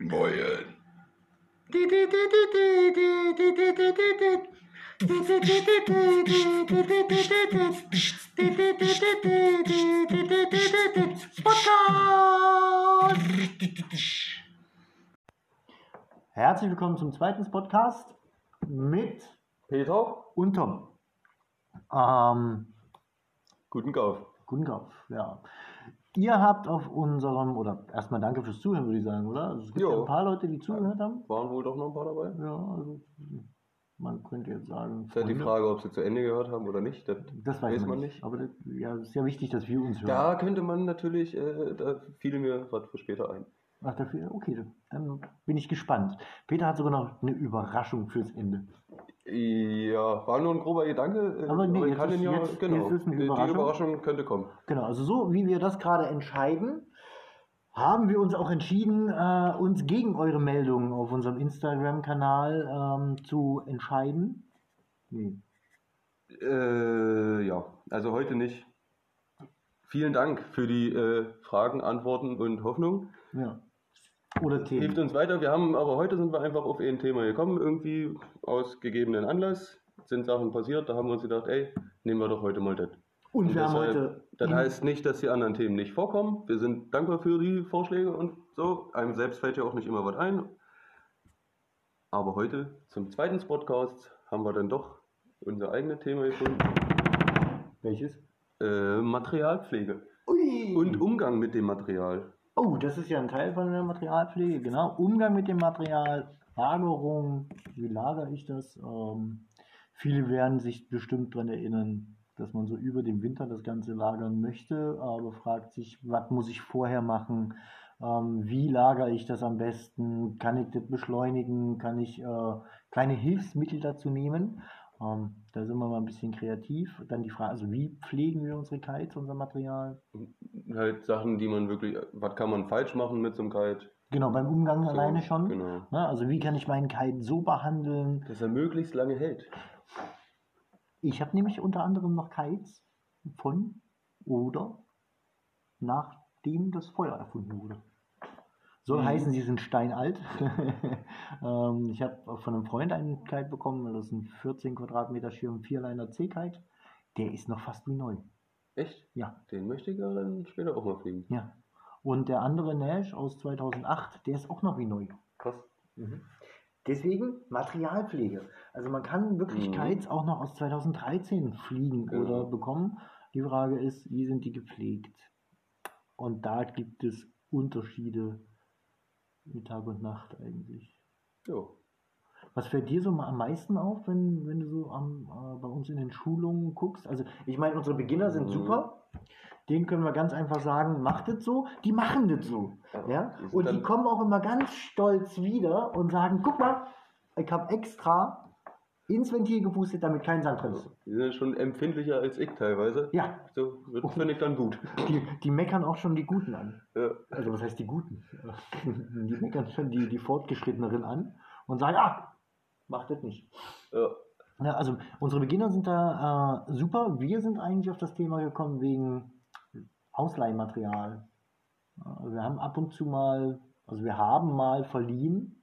Moin. Herzlich willkommen zum zweiten Podcast mit Peter, und Tom. Ähm, guten Kauf. guten Kauf, ja. Ihr habt auf unserem, oder erstmal danke fürs Zuhören, würde ich sagen, oder? Also es gibt Jo. ja ein paar Leute, die zugehört haben. Waren wohl doch noch ein paar dabei? Ja, also man könnte jetzt sagen. Ist halt die. Frage, ob sie zu Ende gehört haben oder nicht. Das, Das weiß, man nicht. Aber das, ja, es ist ja wichtig, dass wir uns hören. Da könnte man natürlich, äh, da fiel mir was für später ein. Ach, dafür, okay, dann bin ich gespannt. Peter hat sogar noch eine Überraschung fürs Ende. Ja, war nur ein grober Gedanke. äh, Aber nee, ich jetzt kann ist- ja, jetzt- genau. jetzt ist eine Die- Überraschung. Die Überraschung könnte kommen. Genau, also so wie wir das gerade entscheiden, haben wir uns auch entschieden, äh, uns gegen eure Meldungen auf unserem Instagram-Kanal ähm, zu entscheiden. Nee. Äh, ja, also heute nicht. Vielen Dank für die äh, Fragen, Antworten und Hoffnung. Ja. Oder Hilft Themen. uns weiter. Wir haben, aber heute sind wir einfach auf ein Thema gekommen, irgendwie aus gegebenen Anlass. Sind Sachen passiert, da haben wir uns gedacht, ey, nehmen wir doch heute mal das. Und wir haben heute. Das heißt nicht, dass die anderen Themen nicht vorkommen. Wir sind dankbar für die Vorschläge und so. Einem selbst fällt ja auch nicht immer was ein. Aber heute zum zweiten Podcast haben wir dann doch unser eigenes Thema gefunden. Welches? Äh, Materialpflege Ui! und Umgang mit dem Material. Oh, das ist ja ein Teil von der Materialpflege, genau. Umgang mit dem Material, Lagerung, wie lagere ich das? Ähm, viele werden sich bestimmt daran erinnern, dass man so über den Winter das Ganze lagern möchte, aber fragt sich, was muss ich vorher machen? Ähm, wie lagere ich das am besten? Kann ich das beschleunigen? Kann ich äh, kleine Hilfsmittel dazu nehmen? Ähm, da sind wir mal ein bisschen kreativ. Dann die Frage, also wie pflegen wir unsere Kites, unser Material? Halt Sachen, die man wirklich, was kann man falsch machen mit so einem Kite? Genau, beim Umgang So, alleine schon. Genau. Na, also wie kann ich meinen Kite so behandeln? Dass er möglichst lange hält. Ich habe nämlich unter anderem noch Kites von oder nachdem das Feuer erfunden wurde. Soll Mhm. heißen, sie sind steinalt. ähm, ich habe von einem Freund einen Kite bekommen, das ist ein 14 Quadratmeter Schirm, Vierliner C-Kite. Der ist noch fast wie neu. Echt? Ja, Den möchte ich ja dann später auch mal fliegen. ja. Und der andere Nash aus 2008, der ist auch noch wie neu. Krass. Deswegen Materialpflege. Also man kann wirklich Mhm. Kites auch noch aus 2013 fliegen Genau. oder bekommen. Die Frage ist, wie sind die gepflegt? Und da gibt es Unterschiede mit Tag und Nacht eigentlich. Jo. Was fällt dir so mal am meisten auf, wenn, wenn du so am, äh, bei uns in den Schulungen guckst? Also ich meine, unsere Beginner sind Mhm. super. Denen können wir ganz einfach sagen, macht es so. Die machen das so. Ja? Sind Und die kommen auch immer ganz stolz wieder und sagen, guck mal, ich habe extra ins Ventil gepustet, damit kein Sand drin ist. Die sind schon empfindlicher als ich teilweise. Ja, So, finde ich dann gut. die, die meckern auch schon die Guten an. Ja. Also was heißt die Guten? Die meckern schon die, die Fortgeschritteneren an und sagen, ah, macht das nicht. Ja. Ja, also unsere Beginner sind da äh, super. Wir sind eigentlich auf das Thema gekommen wegen Ausleihmaterial. Ja, wir haben ab und zu mal, also wir haben mal verliehen,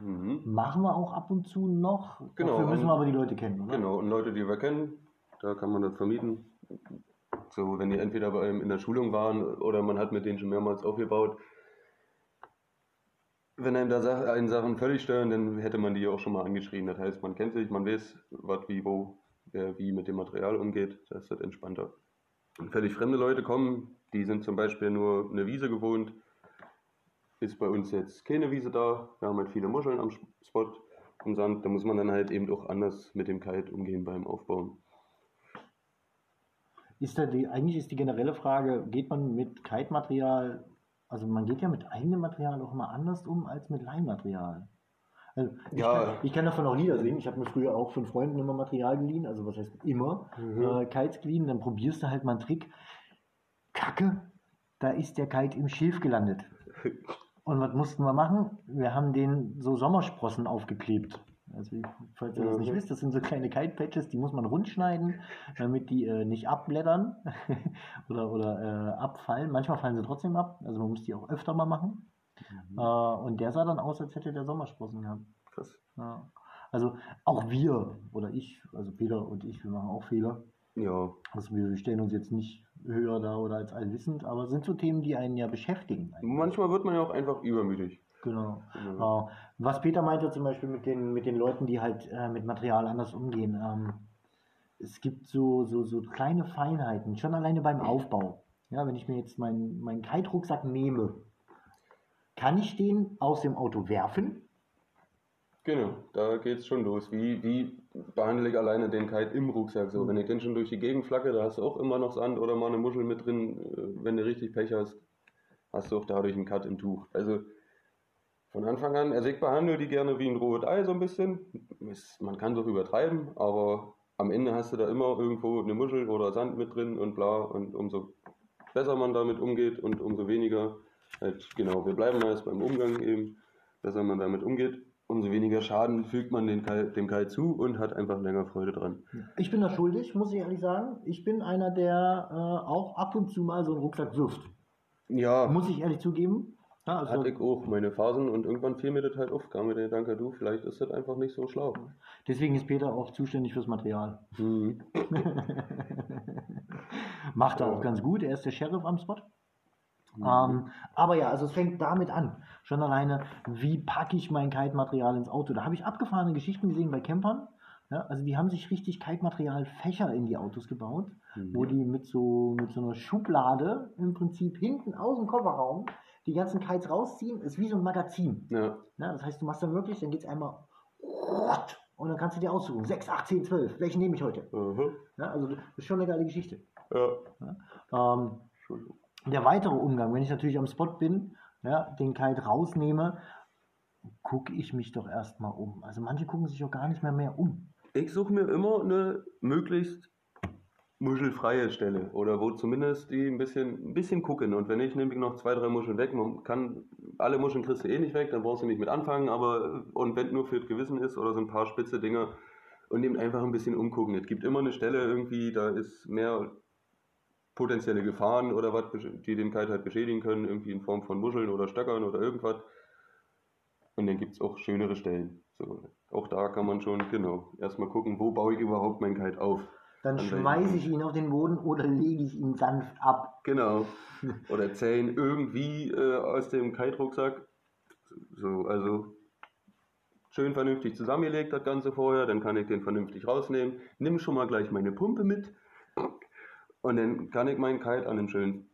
Mhm. machen wir auch ab und zu noch. Genau, Dafür müssen wir aber die Leute kennen, oder? Genau, und Leute, die wir kennen, da kann man das vermieten. So, wenn die entweder bei einem in der Schulung waren oder man hat mit denen schon mehrmals aufgebaut. Wenn einem da Sa- einen Sachen völlig stören, dann hätte man die auch schon mal angeschrieben. Das heißt, man kennt sich, man weiß, was, wie, wo, wer wie mit dem Material umgeht. Da ist das entspannter. Und völlig fremde Leute kommen, die sind zum Beispiel nur eine Wiese gewohnt. Ist bei uns jetzt keine Wiese da. Wir haben halt viele Muscheln am Spot im Sand. Da muss man dann halt eben auch anders mit dem Kite umgehen beim Aufbauen. Ist da die, eigentlich ist die generelle Frage, geht man mit Kite-Material, also man geht ja mit eigenem Material auch immer anders um als mit Leihmaterial. Also ich, Ja. kann, ich kann davon auch Lieder singen. Ich habe mir früher auch von Freunden immer Material geliehen, also was heißt immer, Mhm. äh, Kites geliehen, dann probierst du halt mal einen Trick. Kacke, da ist der Kite im Schilf gelandet. Und was mussten wir machen? Wir haben den so Sommersprossen aufgeklebt. Also, falls ihr das nicht Mhm. wisst, das sind so kleine Kite-Patches, die muss man rund schneiden, damit die äh, nicht abblättern oder, oder äh, abfallen. Manchmal fallen sie trotzdem ab, also man muss die auch öfter mal machen. Äh, und der sah dann aus, als hätte der Sommersprossen gehabt. Krass. Ja. Also auch wir oder ich, also Peter und ich, wir machen auch Fehler. Ja, Also wir stellen uns jetzt nicht höher da oder als allwissend, aber es sind so Themen, die einen ja beschäftigen. manchmal wird man ja auch einfach übermütig. Genau. Genau. Äh, was Peter meinte zum Beispiel mit den, mit den Leuten, die halt äh, mit Material anders umgehen. Ähm, es gibt so, so, so kleine Feinheiten, schon alleine beim Aufbau. Ja, wenn ich mir jetzt meinen meinen Kite-Rucksack nehme, kann ich den aus dem Auto werfen? Genau, da geht's schon los. Wie, wie behandle ich alleine den Kite im Rucksack? So, wenn ich den schon durch die Gegend flacke, da hast du auch immer noch Sand oder mal eine Muschel mit drin. Äh, Wenn du richtig Pech hast, hast du auch dadurch einen Cut im Tuch. Also von Anfang an, also ich behandle die gerne wie ein rohes Ei so ein bisschen. Man kann es auch übertreiben, aber am Ende hast du da immer irgendwo eine Muschel oder Sand mit drin und bla. Und umso besser man damit umgeht und umso weniger, halt, genau, wir bleiben mal jetzt beim Umgang eben, besser man damit umgeht, umso weniger Schaden fügt man den Kai, dem Kai zu und hat einfach länger Freude dran. Ich bin da schuldig, muss ich ehrlich sagen. Ich bin einer, der äh, auch ab und zu mal so einen Rucksack wirft. Ja, Muss ich ehrlich zugeben. Ja, also, hatte ich auch meine Phasen und irgendwann fiel mir das halt auf, kam mir der Gedanke, du, vielleicht ist das einfach nicht so schlau. deswegen ist Peter auch zuständig fürs Material. Mhm. Macht er Ja. auch ganz gut. Er ist der Sheriff am Spot. Mhm. Ähm, aber ja, also es fängt damit an. Schon alleine, wie packe ich mein Kite-Material ins Auto? Da habe ich abgefahrene Geschichten gesehen bei Campern. Ja, also die haben sich richtig Kite-Material-Fächer in die Autos gebaut, Mhm. wo die mit so, mit so einer Schublade im Prinzip hinten aus dem Kofferraum die ganzen Kites rausziehen. Ist wie so ein Magazin. Ja, Ja, das heißt, du machst dann wirklich, dann geht es einmal und dann kannst du dir aussuchen. 6, 8, 10, 12. Welchen nehme ich heute? aha. Ja, also das ist schon eine geile Geschichte. ja. Ähm, Entschuldigung. Der weitere Umgang, wenn ich natürlich am Spot bin, ja, den Kite rausnehme, gucke ich mich doch erstmal um. Also manche gucken sich auch gar nicht mehr mehr um. Ich suche mir immer eine möglichst muschelfreie Stelle oder wo zumindest die ein bisschen, ein bisschen gucken. Und wenn ich nehme ich noch zwei, drei Muscheln weg, man kann, alle Muscheln kriegst du eh nicht weg, dann brauchst du nicht mit anfangen, aber und wenn nur für das Gewissen ist oder so ein paar spitze Dinger und eben einfach ein bisschen umgucken. Es gibt immer eine Stelle irgendwie, da ist mehr potenzielle Gefahren oder was, die den Kite halt beschädigen können, irgendwie in Form von Muscheln oder Stöckern oder irgendwas. Und dann gibt es auch schönere Stellen. So, auch da kann man schon, genau, erstmal gucken, wo baue ich überhaupt mein Kite auf. Dann schmeiße ich ihn auf den Boden oder lege ich ihn sanft ab. Genau. Oder zählen irgendwie äh, aus dem Kite-Rucksack. So, also schön vernünftig zusammengelegt das Ganze vorher, dann kann ich den vernünftig rausnehmen. Nimm schon mal gleich meine Pumpe mit und dann kann ich meinen Kite an einem schönen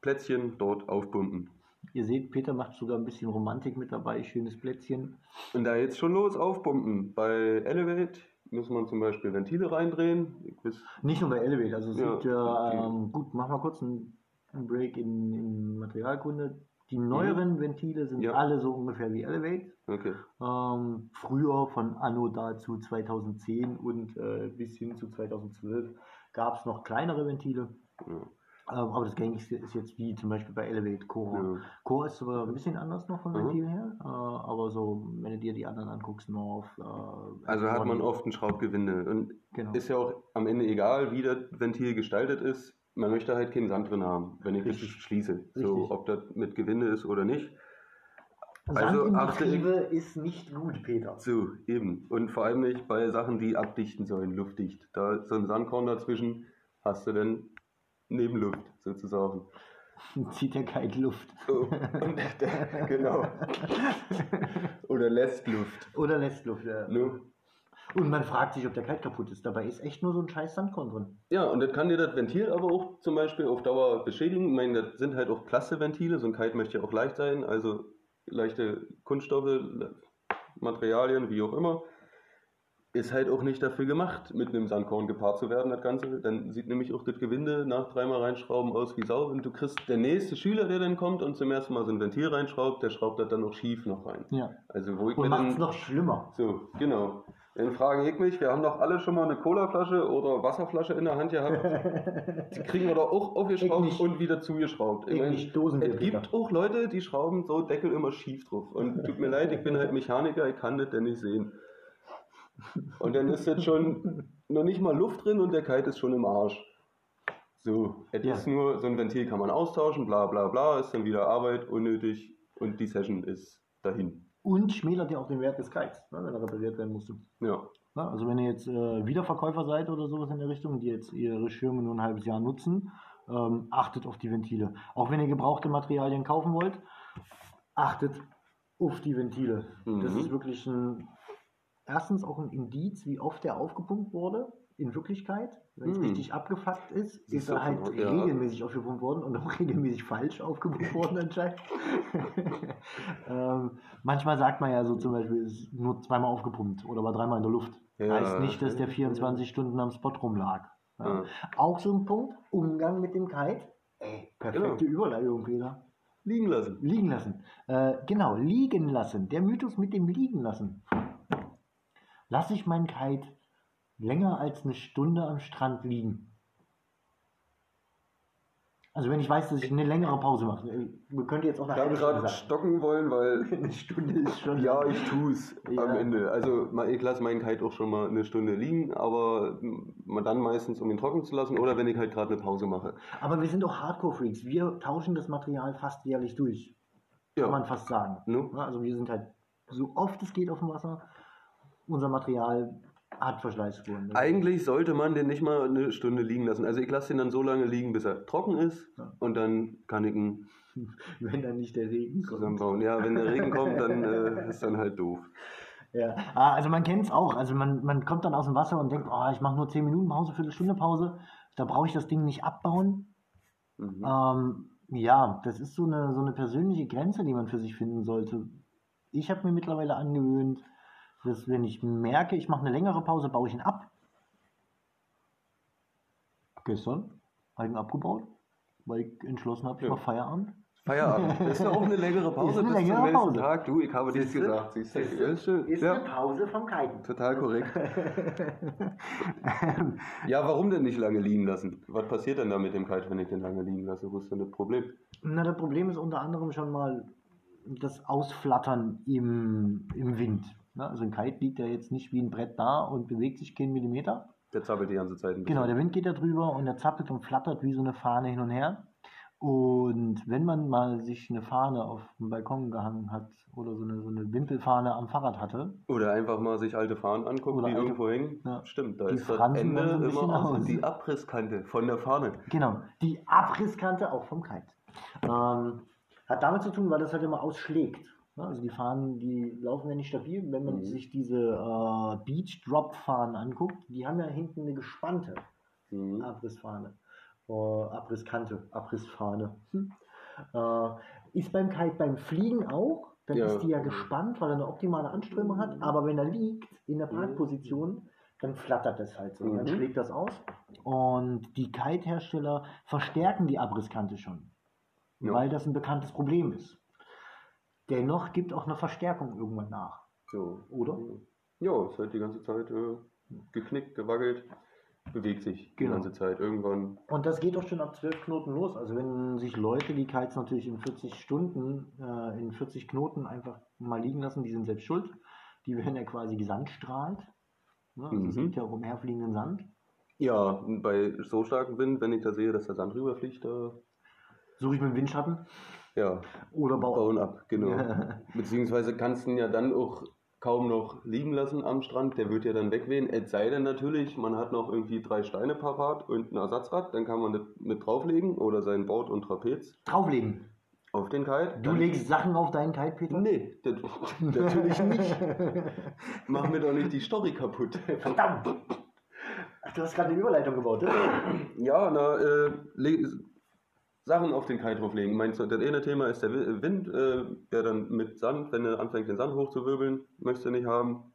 Plätzchen dort aufpumpen. Ihr seht, Peter macht sogar ein bisschen Romantik mit dabei, schönes Plätzchen. Und da jetzt schon los aufpumpen. Bei Elevate muss man zum Beispiel Ventile reindrehen. Nicht nur bei Elevate, also es Ja, gibt ja, ähm, gut, machen wir kurz einen, einen Break in, in Materialkunde. Die neueren Ventile sind Ja. alle so ungefähr wie Elevate. okay. Ähm, früher von Anno dazu 2010 und äh, bis hin zu 2012 gab es noch kleinere Ventile. Ja. Ähm, aber das gängigste ist jetzt wie zum Beispiel bei Elevate Core. Ja. Core ist sogar ein bisschen anders noch von Mhm. Ventil her. Äh, aber so, wenn du dir die anderen anguckst, North. Äh, Also hat man oft ein Schraubgewinde. Und Genau. ist ja auch am Ende egal, wie das Ventil gestaltet ist. Man möchte halt keinen Sand drin haben, wenn ich das Richtig. schließe. So, Richtig. ob das mit Gewinde ist oder nicht. Sand also Getriebe ist nicht gut, Peter. So, eben. Und vor allem nicht bei Sachen, die abdichten sollen, luftdicht. Da so ein Sandkorn dazwischen hast du dann Nebenluft sozusagen. Zieht der Kite Luft. Der, genau. Oder lässt Luft. Oder lässt Luft, ja. Ne? Und man fragt sich, ob der Kite kaputt ist. Dabei ist echt nur so ein scheiß Sandkorn drin. Ja, und das kann dir das Ventil aber auch zum Beispiel auf Dauer beschädigen. Ich meine, das sind halt auch Klasse-Ventile. So ein Kite möchte ja auch leicht sein, also leichte Kunststoffe, Materialien, wie auch immer. Ist halt auch nicht dafür gemacht, mit einem Sandkorn gepaart zu werden, das Ganze. Dann sieht nämlich auch das Gewinde nach dreimal reinschrauben aus wie Sau. Und du kriegst der nächste Schüler, der dann kommt und zum ersten Mal so ein Ventil reinschraubt, der schraubt das dann noch schief noch rein. Ja. Also wo ich Und macht es noch schlimmer. so, genau. Dann frage ich mich, wir haben doch alle schon mal eine Colaflasche oder Wasserflasche in der Hand gehabt. Die kriegen wir doch auch Ich aufgeschraubt und wieder zugeschraubt. Ich meine, nicht, Dosenbier, es gibt auch Leute, die schrauben so Deckel immer schief drauf. Und tut mir leid, ich bin halt Mechaniker, ich kann das denn nicht sehen. Und dann ist jetzt schon noch nicht mal Luft drin und der Kite ist schon im Arsch. So, es Ja. ist nur, so ein Ventil kann man austauschen, bla bla bla, ist dann wieder Arbeit, unnötig, und die Session ist dahin. Und schmälert ja auch den Wert des Kites, ne, wenn er repariert werden musste. Ja. Ne? Also wenn ihr jetzt äh, Wiederverkäufer seid oder sowas in der Richtung, die jetzt ihre Schirme nur ein halbes Jahr nutzen, ähm, achtet auf die Ventile. Auch wenn ihr gebrauchte Materialien kaufen wollt, achtet auf die Ventile. Das Mhm. ist wirklich ein, erstens auch ein Indiz, wie oft der aufgepumpt wurde. In Wirklichkeit, wenn es Mhm. richtig abgefuckt ist, ist du er halt ja. regelmäßig aufgepumpt worden und auch regelmäßig falsch aufgepumpt worden anscheinend. ähm, manchmal sagt man ja so zum Beispiel, es ist nur zweimal aufgepumpt oder war dreimal in der Luft. Ja. Heißt nicht, dass der 24 Stunden am Spot rumlag. Ja. Auch so ein Punkt, Umgang mit dem Kite. Ey, perfekte Genau. Überleitung, Peter. Liegen lassen. Liegen lassen. Äh, genau, liegen lassen. Der Mythos mit dem Liegen lassen. Lasse ich meinen Kite länger als eine Stunde am Strand liegen? Also wenn ich weiß, dass ich eine längere Pause mache. Äh, Wir könnten jetzt auch Ich eine habe gerade stocken wollen, weil Eine Stunde ist schon. ja, ich tue es Ja. am Ende. Also ich lasse meinen Kite auch schon mal eine Stunde liegen, aber mm, dann meistens, um ihn trocken zu lassen oder wenn ich halt gerade eine Pause mache. Aber wir sind doch Hardcore-Freaks. Wir tauschen das Material fast jährlich durch. Kann man fast sagen. Ja, Also wir sind halt so oft es geht auf dem Wasser. Unser Material hat Verschleißspuren. Eigentlich sollte man den nicht mal eine Stunde liegen lassen. Also ich lasse den dann so lange liegen, bis er trocken ist Ja. und dann kann ich ihn Wenn dann nicht der Regen kommt. zusammenbauen. Ja, wenn der Regen kommt, dann äh, ist dann halt doof. Ja. Ah, also man kennt es auch. Also man, man kommt dann aus dem Wasser und denkt, oh, ich mache nur 10 Minuten Pause, Viertelstunde Pause. Da brauche ich das Ding nicht abbauen. Mhm. Ähm, ja, das ist so eine, so eine persönliche Grenze, die man für sich finden sollte. Ich habe mir mittlerweile angewöhnt, dass wenn ich merke, ich mache eine längere Pause, baue ich ihn ab. Gestern habe ich ihn abgebaut, weil ich entschlossen habe, ich Ja. mache Feierabend. Feierabend. Das ist ja auch eine längere Pause Ist eine bis zum längere Pause. Tag. Du, ich habe Siehste? gesagt. Siehst du? Ist. Ist ja, eine Pause vom Kiten. total korrekt. Ja, warum denn nicht lange liegen lassen? Was passiert denn da mit dem Kite, wenn ich den lange liegen lasse? Wo ist denn das Problem? Na, das Problem ist unter anderem schon mal das Ausflattern im, im Wind. Ne? Also ein Kite liegt ja jetzt nicht wie ein Brett da und bewegt sich keinen Millimeter. Der zappelt die ganze Zeit ein bisschen. Genau, der Wind geht da drüber und er zappelt und flattert wie so eine Fahne hin und her. Und wenn man mal sich eine Fahne auf dem Balkon gehangen hat oder so eine, so eine Wimpelfahne am Fahrrad hatte, Oder einfach mal sich alte Fahnen angucken, Oder die alte- irgendwo hängen. Ja. Stimmt, da Die ist das Ende so immer aus. Die Abrisskante von der Fahne. genau, die Abrisskante auch vom Kite. Ähm, hat damit zu tun, weil das halt immer ausschlägt. Ne? Also die Fahnen, die laufen ja nicht stabil. Wenn man Mhm. sich diese äh, Beach Drop Fahnen anguckt, die haben ja hinten eine gespannte Mhm. Abrissfahne. Äh, Abrisskante, Abrissfahne. Hm. Äh, ist beim Kite beim Fliegen auch. Dann Ja. ist die ja gespannt, weil er eine optimale Anströmung hat. Aber wenn er liegt in der Parkposition, dann flattert das halt so. Dann Mhm. schlägt das aus. Und die Kite-Hersteller verstärken die Abrisskante schon. Ja. Weil das ein bekanntes Problem ist. Dennoch gibt auch eine Verstärkung irgendwann nach. So. Oder? Ja, ist halt die ganze Zeit äh, geknickt, gewackelt, bewegt sich die Genau. ganze Zeit. Irgendwann. Und das geht doch schon ab 12 Knoten los. Also wenn sich Leute die Kites natürlich in 40 Stunden, äh, in 40 Knoten einfach mal liegen lassen, die sind selbst schuld. Die werden ja quasi gesandstrahlt. Ne? Also Es Mhm. geht ja auch um herfliegenden Sand. Ja, bei so starkem Wind, wenn ich da sehe, dass der Sand rüberfliegt, da Suche ich mit dem Windschatten ja, oder baue bauen ab, genau. Beziehungsweise kannst du ihn ja dann auch kaum noch liegen lassen am Strand, der wird ja dann wegwehen. Es sei denn natürlich, man hat noch irgendwie drei Steine parat und ein Ersatzrad, dann kann man das mit drauflegen oder sein Board und Trapez drauflegen. auf den Kite. Du legst Sachen auf deinen Kite, Peter? Nee, das, natürlich nicht. Mach mir doch nicht die Story kaputt. Verdammt! Ach, du hast gerade eine Überleitung gebaut, ne? Ja, na, äh, Sachen auf den Kite drauflegen. Meinst du, das eine Thema ist der Wi- Wind, äh, der dann mit Sand, wenn er anfängt, den Sand hochzuwirbeln, möchtest du nicht haben.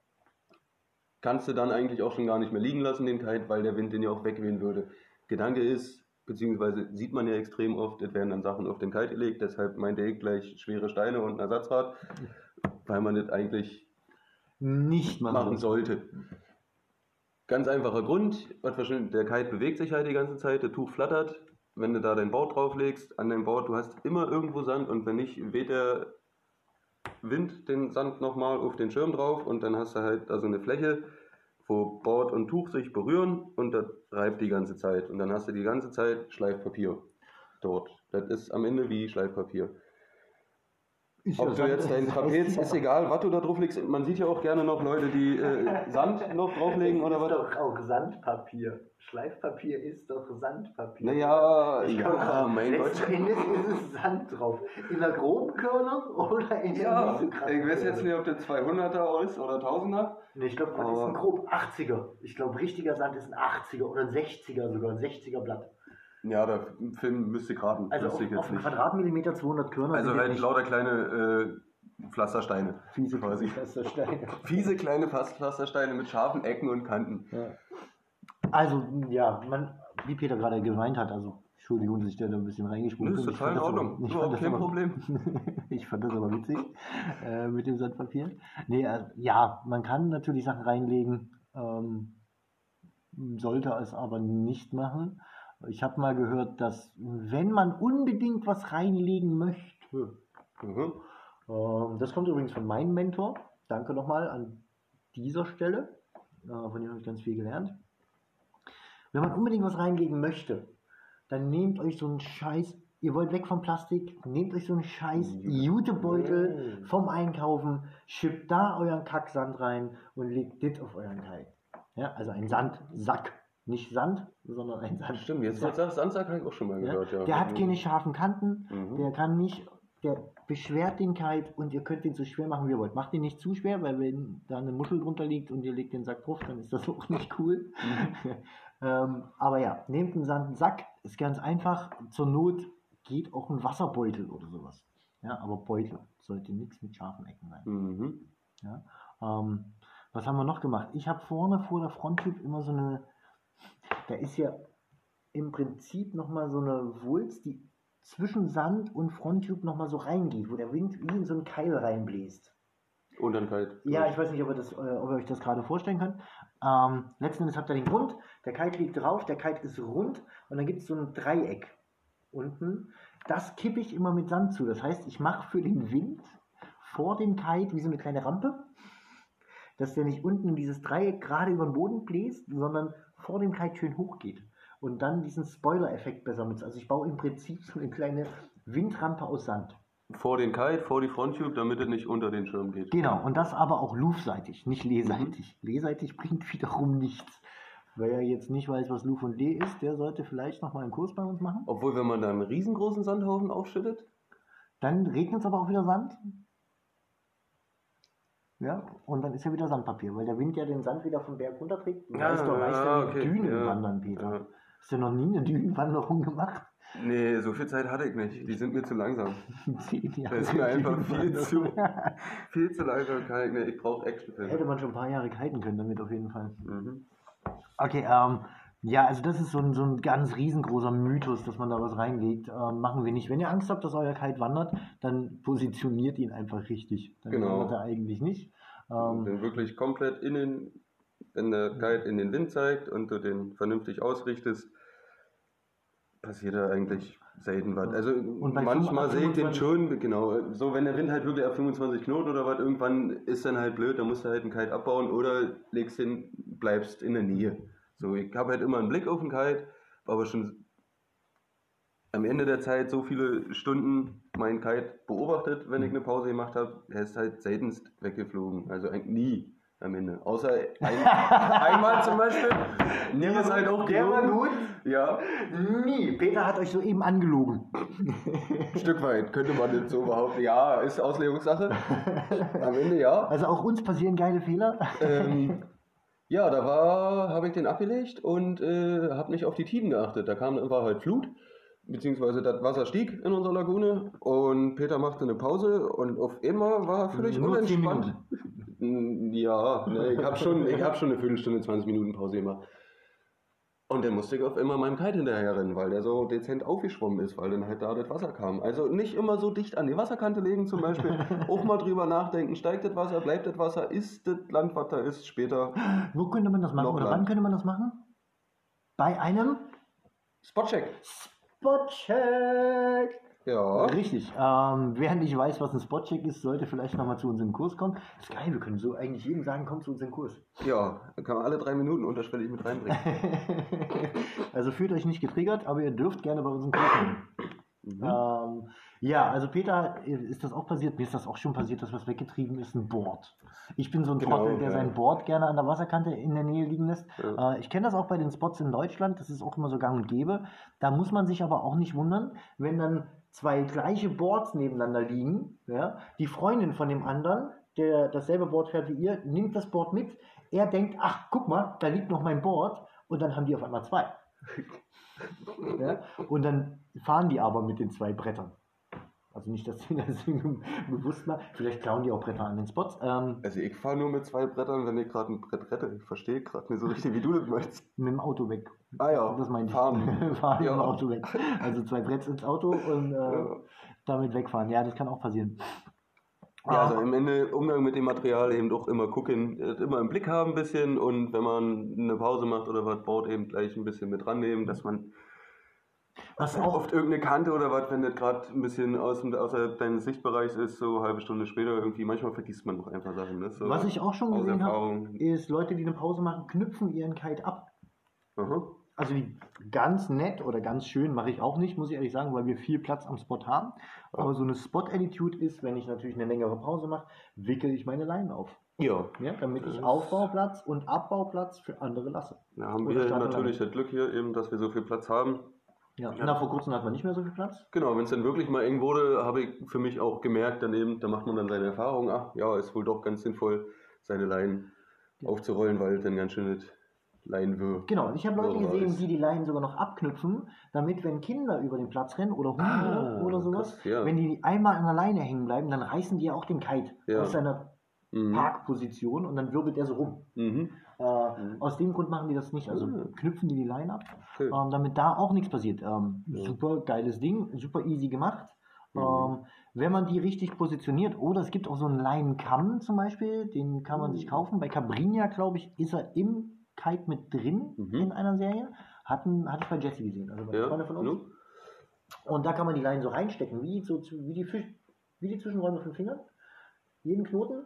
Kannst du dann eigentlich auch schon gar nicht mehr liegen lassen, den Kite, weil der Wind den ja auch wegwehen würde. Gedanke ist, beziehungsweise sieht man ja extrem oft, es werden dann Sachen auf den Kite gelegt, deshalb meinte ich gleich schwere Steine und ein Ersatzrad, weil man das eigentlich Nicht machen. machen sollte. Ganz einfacher Grund, der Kite bewegt sich halt die ganze Zeit, der Tuch flattert. Wenn du da dein Board drauflegst, an deinem Board, du hast immer irgendwo Sand und wenn nicht, weht der Wind den Sand nochmal auf den Schirm drauf und dann hast du halt also eine Fläche, wo Board und Tuch sich berühren und das reibt die ganze Zeit. Und dann hast du die ganze Zeit Schleifpapier dort. Das ist am Ende wie Schleifpapier. Ist Ob ja du jetzt dein Trapez, ist egal, was du da drauf legst. Man sieht ja auch gerne noch Leute, die äh, Sand noch drauflegen oder ist was. doch auch Sandpapier. Schleifpapier ist doch Sandpapier. Naja, Ich ja, mein letzten Gott. Endes ist es Sand drauf. In der groben Körnung oder in der Ja, ich weiß jetzt nicht, ob der 200er ist oder 1000er. Nee, ich glaube, das ist ein grob 80er. Ich glaube, richtiger Sand ist ein 80er oder ein 60er sogar, ein 60er Blatt. Ja, der Film müsste ich raten. Also auf, ich auf. Quadratmillimeter 200 Körner. Also ja halt lauter kleine äh, Pflastersteine. fiese quasi. Pflastersteine. Fiese kleine Pflas- Pflastersteine mit scharfen Ecken und Kanten. Also, ja, man, wie Peter gerade gemeint hat, also, Entschuldigung, dass ich da ein bisschen reingesprungen Das ist bin. Total in Ordnung. aber- ich Überhaupt kein aber- Problem. ich fand das aber witzig äh, mit dem Sandpapier. Nee, äh, ja, man kann natürlich Sachen reinlegen, ähm, sollte es aber nicht machen. Ich habe mal gehört, dass wenn man unbedingt was reinlegen möchte, Mhm. ähm, das kommt übrigens von meinem Mentor, danke nochmal an dieser Stelle, äh, von dem habe ich ganz viel gelernt. Wenn man unbedingt was reinlegen möchte, dann nehmt euch so einen Scheiß, ihr wollt weg vom Plastik, nehmt euch so einen Scheiß Jutebeutel vom Einkaufen, schippt da euren Kacksand rein und legt das auf euren Teig. Ja, also ein Sandsack. Nicht Sand, sondern ein Sand. Stimmt, jetzt sagst, Sandsack habe ich auch schon mal gehört. Ja. Der hat keine scharfen Kanten, Mhm. der kann nicht, der beschwert den Kite und ihr könnt den so schwer machen, wie ihr wollt. Macht ihn nicht zu schwer, weil wenn da eine Muschel drunter liegt und ihr legt den Sack drauf, dann ist das auch nicht cool. ähm, aber ja, nehmt einen Sandsack, ist ganz einfach. Zur Not geht auch ein Wasserbeutel oder sowas. Ja, aber Beutel sollte nichts mit scharfen Ecken sein. Mhm. Ja? Ähm, was haben wir noch gemacht? Ich habe vorne vor der Fronttube immer so eine, da ist ja im Prinzip nochmal so eine Wulst, die zwischen Sand und Fronttube nochmal so reingeht, wo der Wind wie in so einen Keil reinbläst. Und dann kalt. Ja, ich weiß nicht, ob ihr, das, äh, ob ihr euch das gerade vorstellen könnt. Ähm, letzten Endes habt ihr den Grund, der Kite liegt drauf, der Kite ist rund und dann gibt es so ein Dreieck unten. Das kippe ich immer mit Sand zu. Das heißt, ich mache für den Wind vor dem Kite wie so eine kleine Rampe, dass der nicht unten in dieses Dreieck gerade über den Boden bläst, sondern vor dem Kite schön hochgeht. Und dann diesen Spoiler-Effekt besser mit. Also ich baue im Prinzip so eine kleine Windrampe aus Sand. Vor den Kite, vor die Fronttube, damit es nicht unter den Schirm geht. Genau, und das aber auch luftsseitig, nicht lehseitig. Lehseitig bringt wiederum nichts. Wer jetzt nicht weiß, was Luf und Leh ist, der sollte vielleicht noch mal einen Kurs bei uns machen. Obwohl, wenn man da einen riesengroßen Sandhaufen aufschüttet, Dann regnet es aber auch wieder Sand. Ja, und dann ist ja wieder Sandpapier, weil der Wind ja den Sand wieder vom Berg runterträgt. Du weißt doch, weißt ja, okay, Dünen ja, wandern, Peter. ja. Hast du noch nie eine Dünenwanderung gemacht? Nee, so viel Zeit hatte ich nicht. Die sind mir zu langsam. Zehn Jahre. Das ist mir einfach viel zu, viel zu langsam. Kann ich, ich brauche Actionfilme. Hätte man schon ein paar Jahre kiten können damit auf jeden Fall. Mhm. Okay, ähm, ja, also das ist so ein, so ein ganz riesengroßer Mythos, dass man da was reinlegt. Ähm, machen wir nicht. Wenn ihr Angst habt, dass euer Kite wandert, dann positioniert ihn einfach richtig. Dann Genau. wandert er eigentlich nicht. Ähm, den wirklich komplett in den, wenn der Guide in den Wind zeigt und du den vernünftig ausrichtest, passiert da eigentlich selten was. Also manchmal sehe ich den 25 schon, genau, so wenn der Wind halt wirklich auf 25 Knoten oder was, irgendwann ist dann halt blöd, dann musst du halt einen Kite abbauen oder legst den, bleibst in der Nähe. So, ich habe halt immer einen Blick auf den Kite, aber schon am Ende der Zeit so viele Stunden meinen Kite beobachtet, wenn ich eine Pause gemacht habe. Er ist halt seltenst weggeflogen. Also eigentlich nie am Ende. Außer ein, einmal zum Beispiel. Nie ist halt auch der war gut. Ja, Nie. Peter hat euch soeben angelogen. ein Stück weit könnte man das so behaupten. Ja, ist Auslegungssache. Am Ende ja. Also auch uns passieren geile Fehler. Ähm, ja, da war, habe ich den abgelegt und äh, habe nicht auf die Tiden geachtet. Da kam war halt Flut, beziehungsweise das Wasser stieg in unserer Lagune und Peter machte eine Pause und auf einmal war er völlig Nur unentspannt. Ja, ne, ich habe schon, ich hab schon eine Viertelstunde, 20 Minuten Pause gemacht. Und dann musste ich auf immer meinem Kite hinterher rennen, weil der so dezent aufgeschwommen ist, weil dann halt da das Wasser kam. Also nicht immer so dicht an die Wasserkante legen zum Beispiel. auch mal drüber nachdenken, steigt das Wasser, bleibt das Wasser, ist das Land, was da ist, später. Wo könnte man das machen? Oder lang. wann könnte man das machen? Bei einem Spotcheck. Spotcheck. Ja. Richtig. Ähm, wer nicht weiß, was ein Spotcheck ist, sollte vielleicht nochmal zu unserem Kurs kommen. Das ist geil, wir können so eigentlich jedem sagen, komm zu unserem Kurs. Ja, kann man alle drei Minuten unterschwellig mit reinbringen. also fühlt euch nicht getriggert, aber ihr dürft gerne bei unserem Kurs kommen. Mhm. Ähm, ja, also Peter, ist das auch passiert? Mir ist das auch schon passiert, dass was weggetrieben ist, ein Board. Ich bin so ein genau, Trottel, der ja. sein Board gerne an der Wasserkante in der Nähe liegen lässt. Ja. Äh, ich kenne das auch bei den Spots in Deutschland, das ist auch immer so gang und gäbe. Da muss man sich aber auch nicht wundern, wenn dann zwei gleiche Boards nebeneinander liegen. Ja? Die Freundin von dem anderen, der dasselbe Board fährt wie ihr, nimmt das Board mit. Er denkt, ach, guck mal, da liegt noch mein Board. Und dann haben die auf einmal zwei. ja? Und dann fahren die aber mit den zwei Brettern. Also nicht, dass sie das bewusst machen. Vielleicht klauen die auch Bretter an den Spots. Ähm, also ich fahre nur mit zwei Brettern, wenn ich gerade ein Brett rette. Ich verstehe gerade nicht so richtig, wie du das meinst. Mit dem Auto weg. Ah ja. Das meine ich. Fahren. fahren ja. mit dem Auto weg. Also zwei Bretts ins Auto und äh, ja. damit wegfahren. Ja, das kann auch passieren. Ja, also im Ende Umgang mit dem Material eben doch immer gucken, äh, immer im Blick haben ein bisschen und wenn man eine Pause macht oder was baut, eben gleich ein bisschen mit rannehmen, dass man was auch oft irgendeine Kante oder was, wenn das gerade ein bisschen aus, außerhalb deines Sichtbereichs ist, so eine halbe Stunde später irgendwie, manchmal vergisst man noch einfach Sachen. Ne? So was ich auch schon gesehen habe, ist Leute, die eine Pause machen, knüpfen ihren Kite ab. Aha. Also ganz nett oder ganz schön mache ich auch nicht, muss ich ehrlich sagen, weil wir viel Platz am Spot haben. Aber so eine Spot-Attitude ist, wenn ich natürlich eine längere Pause mache, wickel ich meine Leinen auf. Ja. ja. Damit ich Aufbauplatz und Abbauplatz für andere lasse. Da haben wir natürlich das Glück hier eben, dass wir so viel Platz haben. Ja, ja. Na, vor kurzem hat man nicht mehr so viel Platz. Genau, wenn es dann wirklich mal eng wurde, habe ich für mich auch gemerkt, daneben, da macht man dann seine Erfahrung, ach ja, ist wohl doch ganz sinnvoll, seine Leinen ja. aufzurollen, weil dann ganz schön das Leinenwürfe. Genau, und ich habe Leute gesehen, die die Leinen sogar noch abknüpfen, damit, wenn Kinder über den Platz rennen oder Hunde ah, oder sowas, krass, ja. wenn die einmal an der Leine hängen bleiben, dann reißen die ja auch den Kite aus seiner mhm. Parkposition und dann wirbelt der so rum. Mhm. Äh, mhm. Aus dem Grund machen die das nicht. Also mhm. knüpfen die die Line ab, ähm, damit da auch nichts passiert. Ähm, super geiles Ding, super easy gemacht. Mhm. Ähm, wenn man die richtig positioniert, oder es gibt auch so einen Leinenkamm zum Beispiel, den kann man sich mhm. kaufen. Bei Cabrinia, glaube ich, ist er im Kite mit drin in einer Serie. Hatten, hatte ich bei Jesse gesehen, also bei ja. von uns. Und da kann man die Leinen so reinstecken, wie, so, wie, die, Fisch, wie die Zwischenräume von Fingern. Jeden Knoten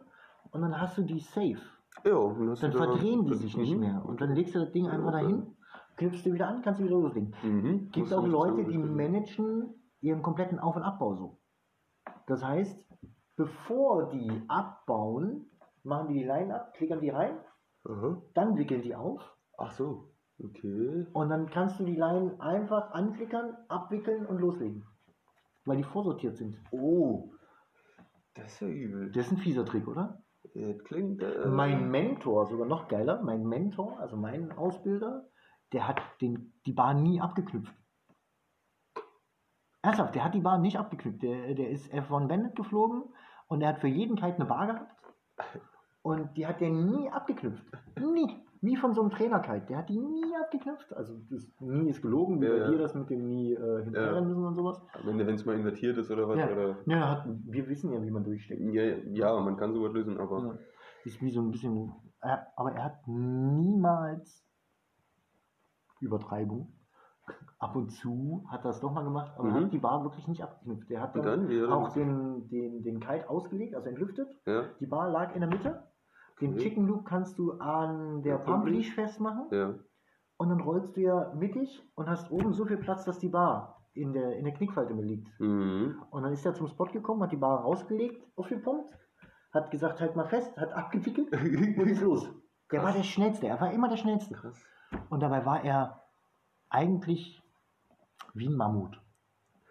und dann hast du die safe. Ja, dann verdrehen die sich nicht mhm. mehr. Und dann legst du das Ding einfach dahin, knüpfst du wieder an, kannst du wieder loslegen. Mhm. Gibt auch Leute, die managen ihren kompletten Auf- und Abbau so. Das heißt, bevor die abbauen, machen die die Leinen ab, klickern die rein, Aha. dann wickeln die auf. Ach so, okay. Und dann kannst du die Leinen einfach anklickern, abwickeln und loslegen. Weil die vorsortiert sind. Oh, das ist ja übel. Das ist ein fieser Trick, oder? Klingt. Äh, mein Mentor, sogar noch geiler, mein Mentor, also mein Ausbilder, der hat den, die Bahn nie abgeknüpft. Ernsthaft, der hat die Bahn nicht abgeknüpft. Der, der ist F1 Bandit geflogen und er hat für jeden Kite eine Bar gehabt. Und die hat der nie abgeknüpft. Nie. Wie von so einem Trainerkite. Der hat die nie abgeknüpft. Also das nie ist gelogen, wie ja, bei dir das mit dem nie äh, hinterher ja. müssen und sowas. Wenn es mal invertiert ist oder was. Ja, oder? ja hat, wir wissen ja, wie man durchsteckt. Ja, ja man kann sowas lösen, aber. Ja. Ist wie so ein bisschen. Er, aber er hat niemals Übertreibung. Ab und zu hat er es doch mal gemacht, aber mhm. hat die Bar wirklich nicht abgeknüpft. Er hat dann, dann auch den, den, den Kite ausgelegt, also entlüftet. Die Bar lag in der Mitte den mhm. Chicken Loop kannst du an der Pump Leash festmachen. Ja. Und dann rollst du ja mittig und hast oben so viel Platz, dass die Bar in der, in der Knickfalte mir liegt. Mhm. Und dann ist er zum Spot gekommen, hat die Bar rausgelegt, aufgepumpt, hat gesagt, halt mal fest, hat abgewickelt und ist los. Der Krass. war der Schnellste, er war immer der Schnellste. Krass. Und dabei war er eigentlich wie ein Mammut.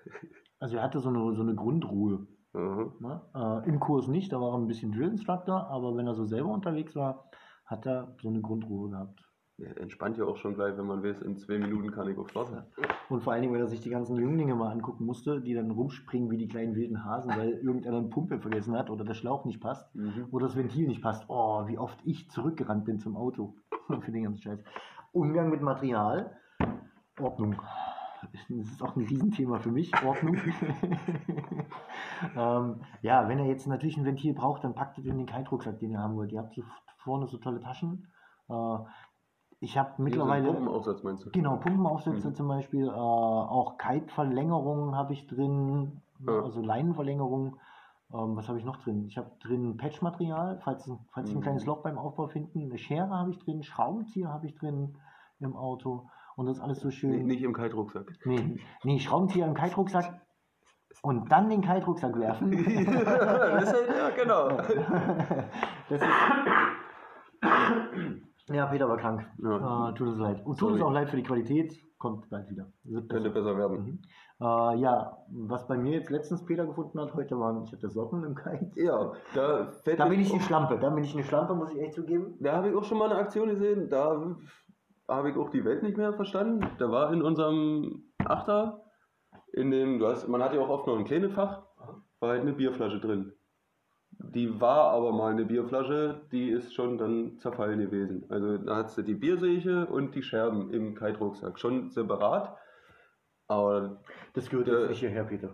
Also er hatte so eine, so eine Grundruhe. Mhm. Ne? Äh, Im Kurs nicht, da war er ein bisschen Drill Instructor, aber wenn er so selber unterwegs war, hat er so eine Grundruhe gehabt. Ja, entspannt ja auch schon gleich, wenn man weiß, in zwei Minuten kann ich aufs Wasser. Und vor allen Dingen, wenn er sich die ganzen Jünglinge mal angucken musste, die dann rumspringen wie die kleinen wilden Hasen, weil irgendeiner eine Pumpe vergessen hat oder der Schlauch nicht passt mhm. oder das Ventil nicht passt. Oh, wie oft ich zurückgerannt bin zum Auto für den ganzen Scheiß. Umgang mit Material, Ordnung. Das ist auch ein Riesenthema für mich, Ordnung. ähm, ja, wenn er jetzt natürlich ein Ventil braucht, dann packt es in den Kite-Rucksack, den ihr haben wollt. Ihr habt so vorne so tolle Taschen. Äh, ich habe mittlerweile. Pumpenaufsatz meinst du? Genau, Pumpenaufsätze mhm. zum Beispiel. Äh, auch Kite-Verlängerungen habe ich drin, ja. also Leinenverlängerungen. Ähm, was habe ich noch drin? Ich habe drin Patchmaterial, falls, falls mhm. ein kleines Loch beim Aufbau finden. Eine Schere habe ich drin, Schraubenzieher habe ich drin im Auto. Und das ist alles so schön. Nee, nicht im Kite-Rucksack. Nee, nee, Schraubenzieher im Kite-Rucksack und dann den Kite-Rucksack werfen. das ist ja, genau. ist ja, Peter war krank. Ja. Äh, tut uns leid. Und tut Sorry. uns auch leid für die Qualität. Kommt bald wieder. Wird Könnte besser. besser werden. Mhm. Äh, ja, was bei mir jetzt letztens Peter gefunden hat, heute waren, ich hatte Socken im Kite. Ja, da fällt Da bin ich eine Schlampe. Da bin ich eine Schlampe, muss ich echt zugeben. Da habe ich auch schon mal eine Aktion gesehen, da habe ich auch die Welt nicht mehr verstanden. Da war in unserem Achter, in dem, du hast, man hat ja auch oft noch ein kleines Fach, war halt eine Bierflasche drin. Die war aber mal eine Bierflasche, die ist schon dann zerfallen gewesen. Also da hast du die Bierseiche und die Scherben im Kite-Rucksack, schon separat. Aber Das gehört Äh, jetzt nicht hierher, Peter.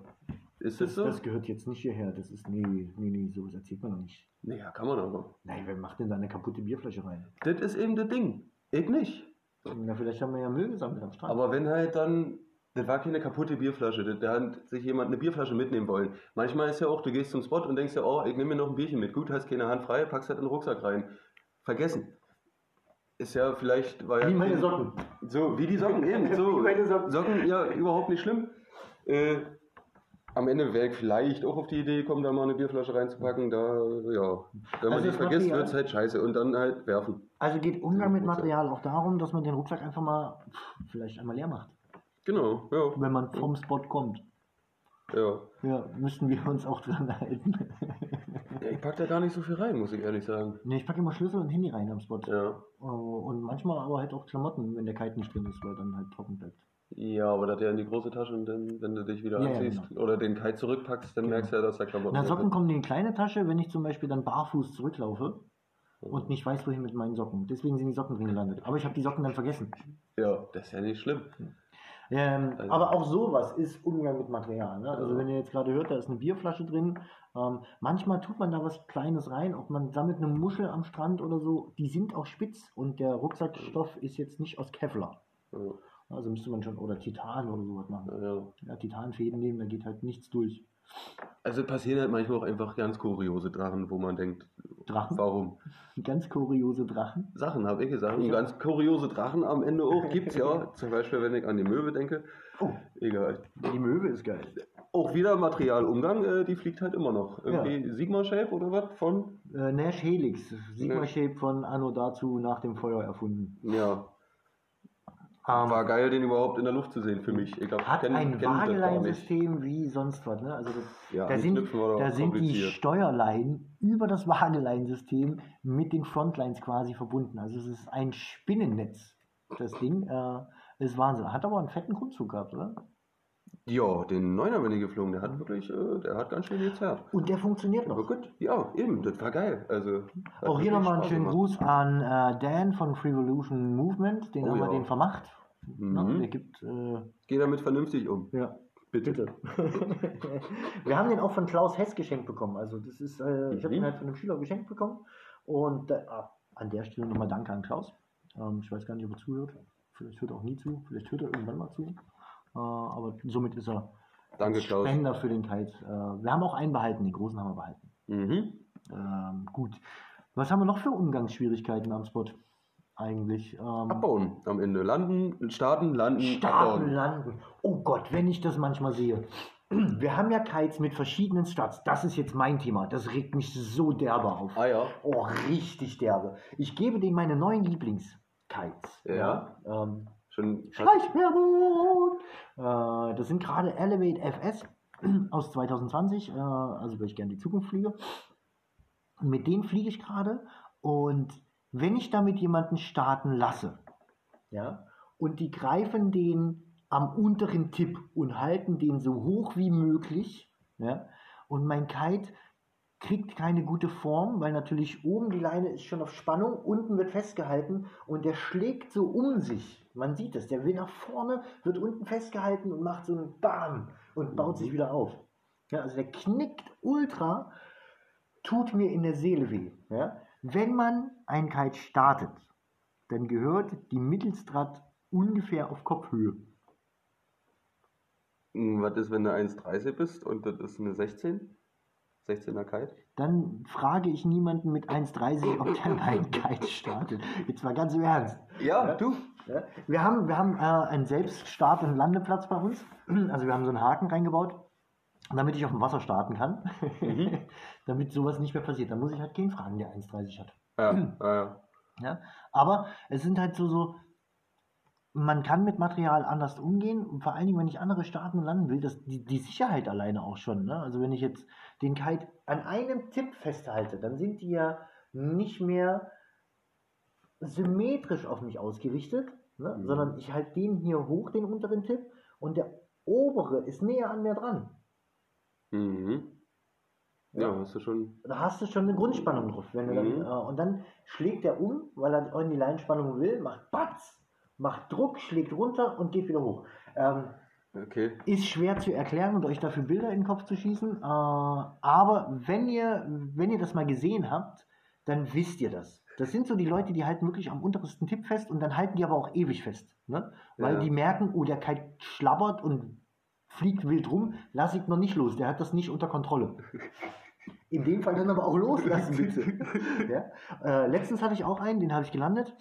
ist das Das, so? das gehört jetzt nicht hierher. Das ist, nee, nee, nee, sowas erzählt man doch nicht. Naja, kann man aber. Nein, wer macht denn da eine kaputte Bierflasche rein? Das ist eben das Ding. Ich nicht. Na, vielleicht haben wir ja Müll gesammelt am Strand. Aber wenn halt dann, das war keine kaputte Bierflasche, da- hat sich jemand eine Bierflasche mitnehmen wollen. Manchmal ist ja auch, du gehst zum Spot und denkst ja, oh, ich nehme mir noch ein Bierchen mit. Gut, hast keine Hand frei, packst halt in den Rucksack rein. Vergessen. Ist ja vielleicht, weil. Wie meine Socken. So, wie die Socken eben. So, Wie meine Socken. Socken, ja, überhaupt nicht schlimm. Äh, am Ende wäre ich vielleicht auch auf die Idee gekommen, da mal eine Bierflasche reinzupacken. Da, ja. Wenn man Also die vergisst, wird es halt scheiße. Und dann halt werfen. Also geht Umgang mit. Material auch darum, dass man den Rucksack einfach mal vielleicht einmal leer macht, Genau, ja. wenn man vom Spot kommt. ja. Ja, müssten wir uns auch dran halten. ja ich pack da gar nicht so viel rein, muss ich ehrlich sagen. ne, ich packe immer Schlüssel und Handy rein am Spot. Ja. Äh, Und manchmal aber halt auch Klamotten, wenn der Kite nicht drin ist, weil dann halt trocken bleibt. Ja, aber das ja in die große Tasche und dann, wenn du dich wieder Ja, ja, anziehst oder den Kite zurückpackst, dann Genau. merkst du ja, dass da Klamotten Na, Socken kommen in die kleine Tasche, wenn ich zum Beispiel dann barfuß zurücklaufe und nicht weiß, wohin mit meinen Socken. Deswegen sind die Socken drin gelandet. Aber ich habe die Socken dann vergessen. Ja, das ist ja nicht schlimm. Ähm, Also- aber auch sowas ist Umgang mit Material. Ne? Also Ja. wenn ihr jetzt gerade hört, da ist eine Bierflasche drin. Ähm, manchmal tut man da was Kleines rein, ob man sammelt eine Muschel am Strand oder so. Die sind auch spitz und der Rucksackstoff ist jetzt nicht aus Kevlar. Ja, Also müsste man schon oder Titan oder sowas machen. ja. Ja, Titanfäden nehmen, da geht halt nichts durch. Also passieren halt manchmal auch einfach ganz kuriose Sachen, wo man denkt, Drachen? warum? Ganz kuriose Drachen. Sachen, habe ich gesagt. Und Ja. ganz kuriose Drachen am Ende auch gibt's ja. Zum Beispiel, wenn ich an die Möwe denke. Oh, Egal. die Möwe ist geil. Auch wieder Materialumgang, äh, die fliegt halt immer noch. Irgendwie Sigma Shape oder was von? Äh, Nash Helix, Sigma. Shape von Anno dazu nach dem Feuer erfunden. Ja. Ähm, War geil, den überhaupt in der Luft zu sehen für mich. Ich hab, hat kenn- ein. Wageleinsystem wie sonst was. Ne? Also das, Ja, da sind, da sind die. Steuerleinen über das Wageleinsystem mit den Frontlines quasi verbunden. Also es ist ein Spinnennetz, das Ding. Äh, ist Wahnsinn. Hat aber einen fetten Grundzug gehabt, oder? Ja, den Neuner bin ich geflogen. Der hat wirklich, äh, der hat ganz schön gezerrt. Und der funktioniert Aber noch. gut, ja, eben, das war geil. Also, Auch hier nochmal einen schönen. Gruß an äh, Dan von Freevolution Movement. Den Oh haben wir ja. den vermacht. Mhm. Ne? Der gibt äh, Geh damit vernünftig um. Ja, Bitte. bitte. wir haben den auch von Klaus Hess geschenkt bekommen. Also das ist, äh, ich habe Mhm. ihn halt von einem Schüler geschenkt bekommen. Und äh, ah, an der Stelle nochmal Danke an Klaus. Ähm, ich weiß gar nicht, ob er zuhört. Vielleicht hört er auch nie zu. Vielleicht hört er irgendwann mal zu. Äh, aber somit ist er Danke, Klaus. Spender für den Kite. Äh, wir haben auch einen behalten, den großen haben wir behalten. Mhm. Ähm, gut. Was haben wir noch für Umgangsschwierigkeiten am Spot? Eigentlich. Ähm, Abbauen am Ende. Landen, starten, landen, Starten, abbauen. landen. Oh Gott, wenn ich das manchmal sehe. Wir haben ja Kites mit verschiedenen Starts. Das ist jetzt mein Thema. Das regt mich so derbe auf. Ah ja. Oh, richtig derbe. Ich gebe denen meine neuen Lieblings-Kites. Ja. Ähm, Schon Schleichwerbung! Äh, das sind gerade Elevate FS aus 2020, äh, also weil ich gerne die Zukunft fliege. Mit denen fliege ich gerade. Und wenn ich damit jemanden starten lasse, ja, und die greifen den am unteren Tipp und halten den so hoch wie möglich, ja, und mein Kite kriegt keine gute Form, weil natürlich oben die Leine ist schon auf Spannung, unten wird festgehalten und der schlägt so um sich. Man sieht es, der will nach vorne, wird unten festgehalten und macht so einen Bam und baut sich wieder auf. Ja, also der knickt ultra, tut mir in der Seele weh. Ja? Wenn man ein Kite startet, dann gehört die Mittelstrat ungefähr auf Kopfhöhe. Hm, Was ist, wenn du 1,30 bist und das ist eine 16? 16er Kite? Dann frage ich niemanden mit 1,30, ob der meinen Kite startet. Jetzt mal ganz im Ernst. Ja, du. Ja, wir haben, wir haben äh, einen Selbststart- und Landeplatz bei uns. Also wir haben so einen Haken reingebaut. Damit ich auf dem Wasser starten kann, Mhm. damit sowas nicht mehr passiert. Dann muss ich halt keinen fragen, der 1,30 hat. Ja, ja, ja. Aber es sind halt so, so, man kann mit Material anders umgehen und vor allen Dingen, wenn ich andere Staaten und landen will, das, die, die Sicherheit alleine auch schon. Ne? Also wenn ich jetzt den Kite an einem Tipp festhalte, dann sind die ja nicht mehr symmetrisch auf mich ausgerichtet, ne? Mhm. sondern ich halte den hier hoch, den unteren Tipp, und der obere ist näher an mir dran. Mhm. Ja, hast du schon. da hast du schon eine Grundspannung drauf. Wenn du dann, Mhm. äh, und dann schlägt er um, weil er in die Leinspannung will, macht Batz, macht Druck, schlägt runter und geht wieder hoch. Ähm, Okay. ist schwer zu erklären und euch dafür Bilder in den Kopf zu schießen, äh, aber wenn ihr, wenn ihr das mal gesehen habt, dann wisst ihr das. Das sind so die Leute, die halten wirklich am untersten Tipp fest und dann halten die aber auch ewig fest. Ne? Weil Ja. die merken, oh, der Kite schlabbert und fliegt wild rum, lass ich noch nicht los, der hat das nicht unter Kontrolle. In dem Fall dann aber auch loslassen, bitte. ja? äh, letztens hatte ich auch einen, den habe ich gelandet.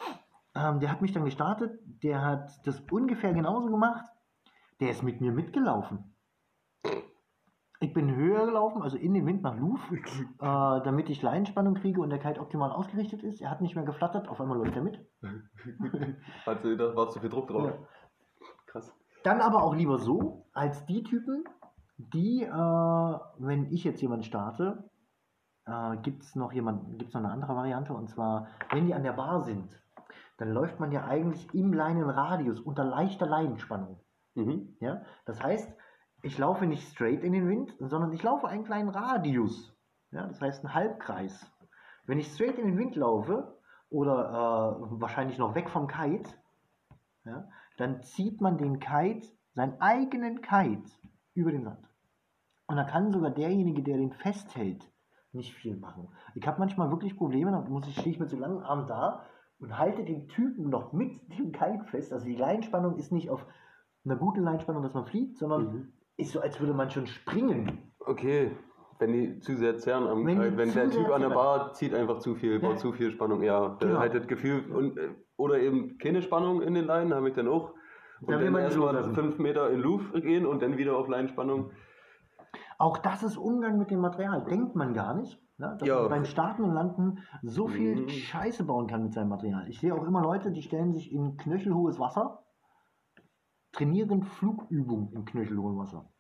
Ähm, der hat mich dann gestartet, der hat das ungefähr genauso gemacht. Der ist mit mir mitgelaufen. Ich bin höher gelaufen, also in den Wind nach Luf, äh, damit ich Leinenspannung kriege und der Kite optimal ausgerichtet ist. Er hat nicht mehr geflattert, auf einmal läuft er mit. Hat sie gedacht, war zu viel Druck drauf. Ja. Krass. Dann aber auch lieber so, als die Typen, die, äh, wenn ich jetzt jemanden starte, äh, gibt es noch jemand, gibt's noch eine andere Variante und zwar, wenn die an der Bar sind, dann läuft man ja eigentlich im Leinenradius unter leichter Leinenspannung. Mhm. Ja? Das heißt, ich laufe nicht straight in den Wind, sondern ich laufe einen kleinen Radius. Ja? Das heißt einen Halbkreis. Wenn ich straight in den Wind laufe oder äh, wahrscheinlich noch weg vom Kite, ja, dann zieht man den Kite, seinen eigenen Kite, über den Sand. Und da kann sogar derjenige, der den festhält, nicht viel machen. Ich habe manchmal wirklich Probleme, da muss ich, stehe ich mit so langen Armen da und halte den Typen noch mit dem Kite fest. Also die Leinspannung ist nicht auf einer guten Leinspannung, dass man fliegt, sondern Mhm. ist so, als würde man schon springen. Okay. Wenn die zu sehr zerren am Wenn wenn, die wenn der Typ an der. Bar zieht einfach zu viel, Ja. baut zu viel Spannung, ja. Der Genau. das Gefühl, und, äh, oder eben keine Spannung in den Leinen, habe ich dann auch. Und dann man erstmal fünf Meter in Luft gehen und dann wieder auf Leinspannung. Auch das ist Umgang mit dem Material. Denkt man gar nicht, ne? dass Ja. man beim Starten und Landen so viel Mhm. Scheiße bauen kann mit seinem Material. Ich sehe auch immer Leute, die stellen sich in knöchelhohes Wasser, trainieren Flugübungen in knöchelhohem Wasser.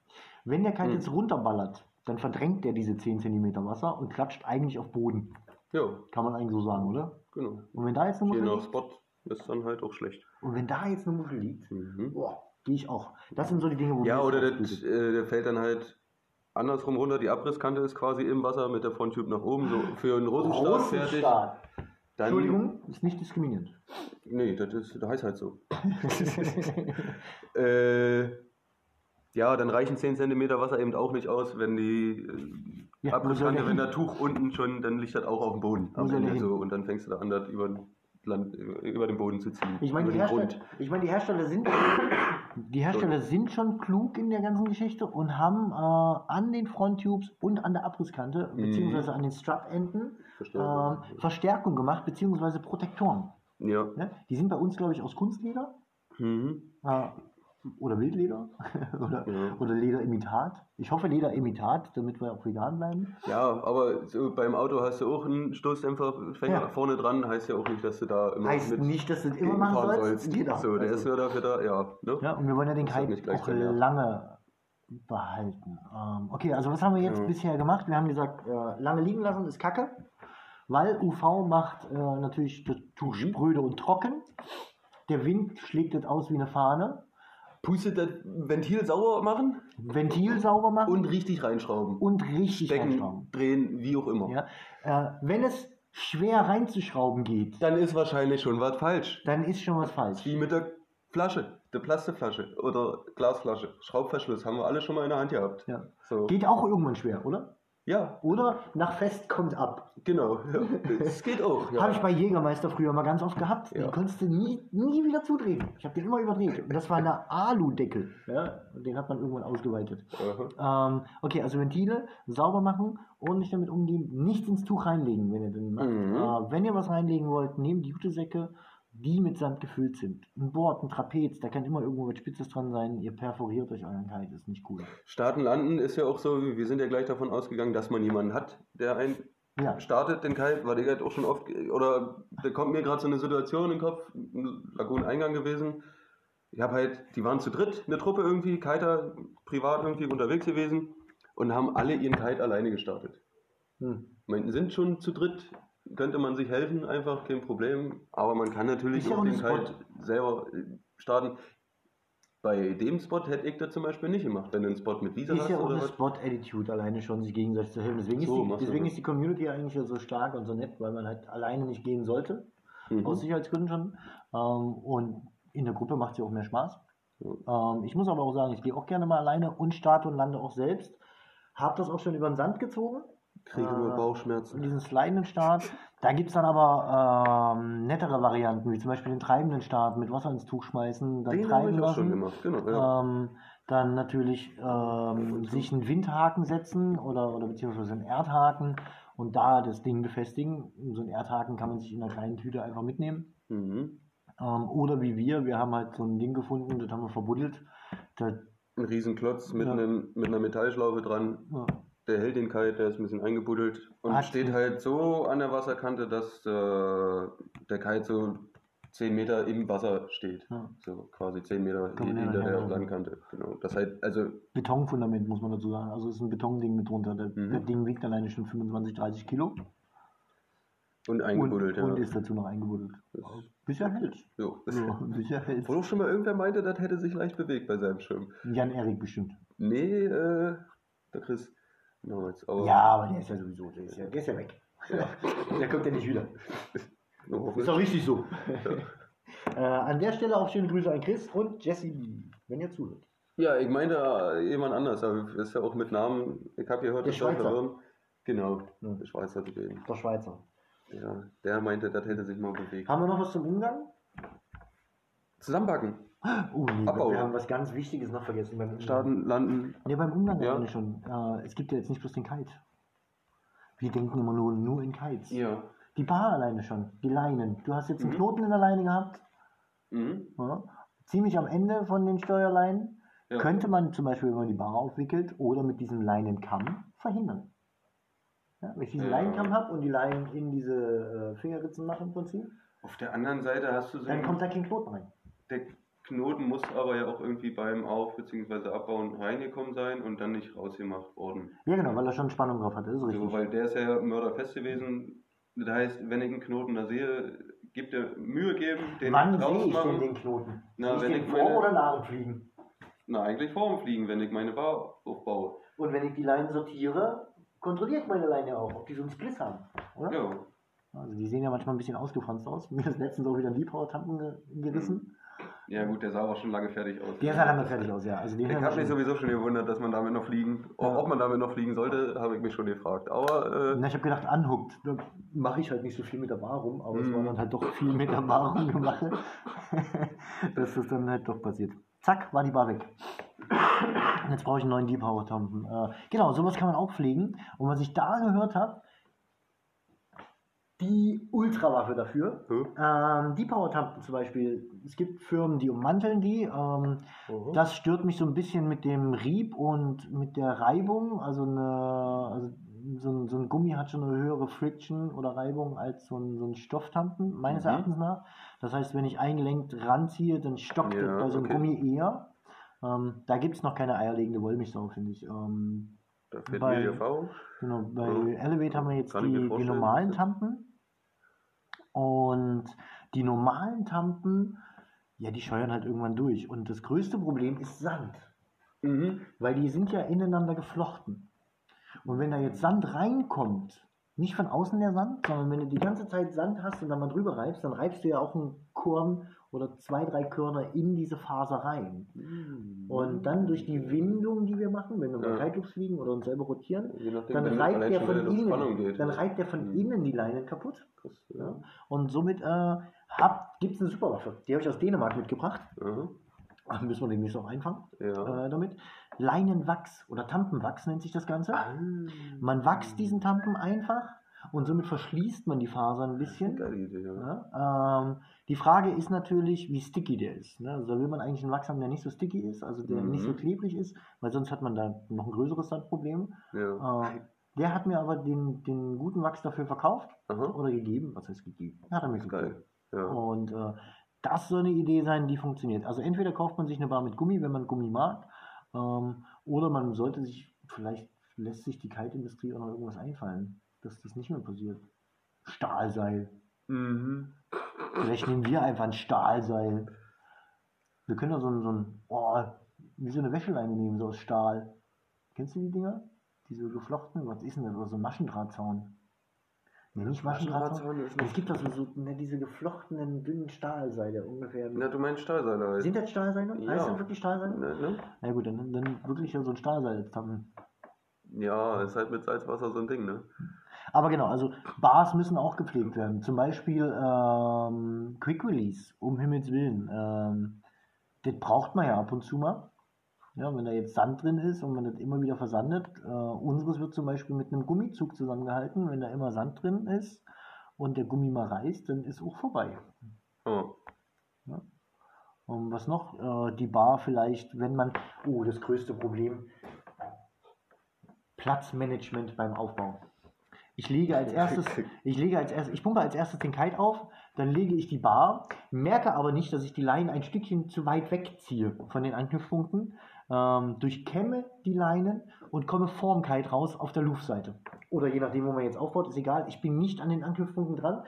Wenn der Kite Mhm. jetzt runterballert, dann verdrängt der diese 10 cm Wasser und klatscht eigentlich auf Boden. Ja, Kann man eigentlich so sagen, oder? genau. Und wenn da jetzt liegt, Spot ist dann halt auch schlecht. und wenn da jetzt eine Muschel liegt, Mhm. boah, gehe ich auch. Das sind so die Dinge, wo Ja, oder ausblutet. äh, der fällt dann halt andersrum runter. Die Abrisskante ist quasi im Wasser mit der Fronttube nach oben, so für einen Rosenstart fertig. Dann, Entschuldigung, ist nicht diskriminierend. Nee, das, ist, das heißt halt so. äh, ja, dann reichen 10 cm Wasser eben auch nicht aus, wenn die äh, Ja, Abrisskante, der wenn das Tuch unten schon, dann liegt das auch auf dem Boden am der Ende so und dann fängst du da an, das über Land, über den Boden zu ziehen. Ich meine, die, Hersteller, ich meine, die Hersteller sind die Hersteller sind schon klug in der ganzen Geschichte und haben äh, an den Fronttubes und an der Abrisskante Mhm. beziehungsweise an den Strap-Enden Verstärkung. ähm, Verstärkung gemacht beziehungsweise Protektoren. Ja. Ne? Die sind bei uns, glaube ich, aus Kunstleder Mhm. äh, oder Wildleder oder, Ja. oder Lederimitat. Ich hoffe Lederimitat, damit wir auch vegan bleiben. Ja, aber so beim Auto hast du auch einen Stoßdämpferfänger Ja. vorne dran, heißt ja auch nicht, dass du da immer Heißt nicht, dass du das immer machen fahren sollst. Genau. So, der Also- ist nur dafür da, ja. Ne? Ja, und wir wollen ja den Kite auch keinen Nerv. lange behalten. Ähm, okay, also was haben wir jetzt Ja. bisher gemacht? Wir haben gesagt, äh, lange liegen lassen ist Kacke, weil UV macht äh, natürlich das Tuch Mhm. spröde und trocken. Der Wind schlägt das aus wie eine Fahne. Pustet das Ventil sauber machen Ventil sauber machen und richtig reinschrauben. und richtig Stecken, reinschrauben. drehen, wie auch immer. Ja? Äh, wenn es schwer reinzuschrauben geht, Dann ist wahrscheinlich schon was falsch. dann ist schon was falsch. Wie mit der Flasche, der Plastikflasche oder Glasflasche. Schraubverschluss haben wir alle schon mal in der Hand gehabt. Ja. So. Geht auch irgendwann schwer, oder? Ja, Oder nach Fest kommt ab. genau. Ja. Das geht auch. Ja. Habe ich bei Jägermeister früher mal ganz oft gehabt. Ja. Den konntest du nie, nie wieder zudrehen. Ich habe den immer überdreht. Und das war eine Aludeckel. Ja, und den hat man irgendwann ausgeweitet. Ähm, okay, also Ventile sauber machen, ordentlich damit umgehen, nichts ins Tuch reinlegen, wenn ihr den macht. Mhm. Äh, wenn ihr was reinlegen wollt, nehmt die Jutesäcke, die mit Sand gefüllt sind. Ein Board, ein Trapez, da kann immer irgendwo was Spitzes dran sein. Ihr perforiert euch euren Kite, ist nicht cool. Starten, landen ist ja auch so, wir sind ja gleich davon ausgegangen, dass man jemanden hat, der einen Ja, startet, den Kite, weil ich halt auch schon oft, oder da kommt mir gerade so eine Situation in den Kopf, ein Laguneneingang gewesen. Ich habe halt, die waren zu dritt, eine Truppe irgendwie, Kiter privat irgendwie unterwegs gewesen und haben alle ihren Kite alleine gestartet. hm. Meine, sind schon zu dritt, könnte man sich helfen, einfach kein Problem. Aber man kann natürlich Ist ja auch den. Kite selber äh, starten. Bei dem Spot hätte ich das zum Beispiel nicht gemacht, wenn du einen Spot mit Visa Ist hast ja auch eine. Spot-Attitude, alleine schon sich gegenseitig zu helfen. Deswegen, So, ist, die, deswegen ist die Community eigentlich ja so stark und so nett, weil man halt alleine nicht gehen sollte, Mhm. aus Sicherheitsgründen schon. Ähm, und in der Gruppe macht es ja auch mehr Spaß. Ähm, ich muss aber auch sagen, ich gehe auch gerne mal alleine und starte und lande auch selbst. Hab das auch schon über den Sand gezogen. Kriege äh, nur Und Bauchschmerzen. diesen slidenden Start. Da gibt es dann aber ähm, nettere Varianten, wie zum Beispiel den treibenden Start mit Wasser ins Tuch schmeißen, dann Den treiben ich auch schon gemacht, genau. Ja. Ähm, dann natürlich ähm, sich einen Windhaken setzen oder, oder beziehungsweise einen Erdhaken und da das Ding befestigen. So einen Erdhaken kann man sich in einer kleinen Tüte einfach mitnehmen. Mhm. Ähm, oder wie wir, wir haben halt so ein Ding gefunden, das haben wir verbuddelt. Das, Ein Riesenklotz mit, Ja. einem, mit einer Metallschlaufe dran. ja, Der hält den Kite, der ist ein bisschen eingebuddelt und Hat- steht halt so an der Wasserkante, dass äh, der Kite so 10 Meter im Wasser steht. ja. So quasi 10 Meter ja hinter der. Landkante. Genau. Das heißt, also Betonfundament muss man dazu sagen. Also es ist ein Betonding mit drunter. Das, Mhm. das Ding wiegt alleine schon 25, 30 Kilo und eingebuddelt, und, ja. und ist dazu noch eingebuddelt. Bisher hält. bisher hält. Wo doch schon mal irgendwer meinte, das hätte sich leicht bewegt bei seinem Schirm. Jan Erik bestimmt. Nee, äh, der Chris. Jetzt. Aber Ja, aber der ist ja sowieso, der ist ja, der ist ja weg. Ja. Der kommt ja nicht wieder. Nur Ist doch richtig so. äh, an der Stelle auch schöne Grüße an Chris und Jesse, wenn ihr zuhört. Ja, ich meinte äh, jemand anders, aber ist ja auch mit Namen. Ich habe gehört, Der Schweizer. Genau, Ja. der Schweizer zu dem. Der Schweizer. Ja, der meinte, das hätte sich mal bewegt. Haben wir noch was zum Umgang? Zusammenpacken, Oh nee, Abbau. wir haben was ganz Wichtiges noch vergessen beim Umgang. starten, landen. Ne, beim Umgang Ja. schon. Äh, es gibt ja jetzt nicht bloß den Kite. Wir denken immer nur, nur in Kites. Ja. Die Bar alleine schon, die Leinen. Du hast jetzt einen Mhm. Knoten in der Leine gehabt, Mhm. ja, ziemlich am Ende von den Steuerleinen. Ja. Könnte man zum Beispiel, wenn man die Bar aufwickelt oder mit diesem Leinenkamm verhindern. Ja, wenn ich diesen Ja. Leinenkamm habe und die Leinen in diese äh, Fingerritzen mache im Prinzip, Auf der anderen Seite hast du so. dann kommt da kein Knoten rein. Der Knoten muss aber ja auch irgendwie beim Auf- bzw. Abbauen reingekommen sein und dann nicht rausgemacht worden. Ja genau, weil er schon Spannung drauf hat, das ist richtig. So, weil der ist ja mörderfest gewesen. Das heißt, wenn ich einen Knoten da sehe, gibt er Mühe geben, den Wann sehe ich denn den Knoten? Na, ich wenn den ich vor meine- oder nach dem Fliegen? Na, eigentlich vor dem Fliegen, wenn ich meine Bar aufbaue. Und wenn ich die Leinen sortiere, kontrolliert meine Leine auch, ob die so einen Spliss haben, oder? Ja. Also die sehen ja manchmal ein bisschen ausgefranst aus. Mir ist letztens auch wieder ein Liebhauer-Tampen ge gerissen. Ja gut, der sah auch schon lange fertig aus. Der sah lange fertig aus, ja. Also den Ich habe mich sowieso schon gewundert, dass man damit noch fliegen, Ja. ob man damit noch fliegen sollte, habe ich mich schon gefragt. Aber äh, Na, ich habe gedacht, anhuckt. Da mache ich halt nicht so viel mit der Bar rum, aber es Mhm. war dann halt doch viel mit der Bar rumgemacht, dass das dann halt doch passiert. Zack, war die Bar weg. Und jetzt brauche ich einen neuen Deep Power Tampen. Äh, genau, sowas kann man auch pflegen. Und was ich da gehört habe, die Ultrawaffe dafür. hm? Ähm, die Power Tampen zum Beispiel, es gibt Firmen, die ummanteln die. Ähm, Mhm. das stört mich so ein bisschen mit dem Rieb und mit der Reibung. Also, eine, also so, ein, so ein Gummi hat schon eine höhere Friction oder Reibung als so ein, so ein Stofftampen, meines Mhm. Erachtens nach. Das heißt, wenn ich eingelenkt ranziehe, dann stockt Ja, bei so einem okay. Gummi eher. Ähm, da gibt es noch keine eierlegende Wollmilchsau, finde ich. Ähm, da fehlt bei- mir die Erfahrung. Genau, bei Ja. Elevate haben wir jetzt die, die normalen Tampen. Und die normalen Tampen, ja, die scheuern halt irgendwann durch. Und das größte Problem ist Sand. Mhm. Weil die sind ja ineinander geflochten. Und wenn da jetzt Sand reinkommt, nicht von außen der Sand, sondern wenn du die ganze Zeit Sand hast und dann mal drüber reibst, dann reibst du ja auch einen Korn oder zwei, drei Körner in diese Faser rein. Und dann durch die Windung, die wir machen, wenn wir Ja. Kite-Loops fliegen oder uns selber rotieren, nachdem, dann reibt der von innen, geht. dann reibt der von Mhm. innen die Leinen kaputt. Das, Ja. ja. Und somit äh, gibt es eine Superwaffe. Die habe ich aus Dänemark mitgebracht. Aha. Ach, müssen wir demnächst auch einfangen Ja. äh, damit. Leinenwachs oder Tampenwachs nennt sich das Ganze. Ah. Man wachst diesen Tampen einfach Und somit verschließt man die Faser ein bisschen. Idee, ja. Ja, ähm, die Frage ist natürlich, wie sticky der ist. Ne? Also da will man eigentlich einen Wachs haben, der nicht so sticky ist, also der Mhm. nicht so klebrig ist, weil sonst hat man da noch ein größeres Sandproblem. ja. Äh, der hat mir aber den, den guten Wachs dafür verkauft Aha. oder gegeben. Was heißt gegeben? Hat er mir gegeben. Geil. Ja. Und äh, das soll eine Idee sein, die funktioniert. Also entweder kauft man sich eine Bar mit Gummi, wenn man Gummi mag, ähm, oder man sollte sich, vielleicht lässt sich die Kaltindustrie auch noch irgendwas einfallen, dass das nicht mehr passiert. Stahlseil. Mhm. Vielleicht nehmen wir einfach ein Stahlseil. Wir können ja so ein, so ein oh, wie so eine Wäscheleine nehmen, so aus Stahl. Kennst du die Dinger? Diese geflochtenen, was ist denn das? Oder so ein Maschendrahtzaun. Nee, nicht Maschendrahtzaun. Maschendrahtzaun Es gibt doch so, so ne, diese geflochtenen, dünnen Stahlseile ungefähr. Na, du meinst Stahlseile halt. Sind das Stahlseile? Ja. Heißt das wirklich Stahlseile? Ne, ne? Na gut, dann, dann wirklich so ein Stahlseil zapfen. Ja, ist halt mit Salzwasser so ein Ding, ne? Aber genau, also Bars müssen auch gepflegt werden. Zum Beispiel ähm, Quick Release, um Himmels Willen. Ähm, das braucht man ja ab und zu mal. Ja, wenn da jetzt Sand drin ist und man das immer wieder versandet. Äh, unseres wird zum Beispiel mit einem Gummizug zusammengehalten. Wenn da immer Sand drin ist und der Gummi mal reißt, dann ist auch vorbei. Oh. Und was noch? Äh, die Bar vielleicht, wenn man. Oh, das größte Problem. Platzmanagement beim Aufbau. Ich lege als erstes, ich lege als erstes, ich pumpe als erstes den Kite auf, dann lege ich die Bar, merke aber nicht, dass ich die Leinen ein Stückchen zu weit wegziehe von den Anknüpfpunkten, ähm, durchkämme die Leinen und komme vorm Kite raus auf der Luftseite. Oder je nachdem, wo man jetzt aufbaut, ist egal. Ich bin nicht an den Anknüpfpunkten dran.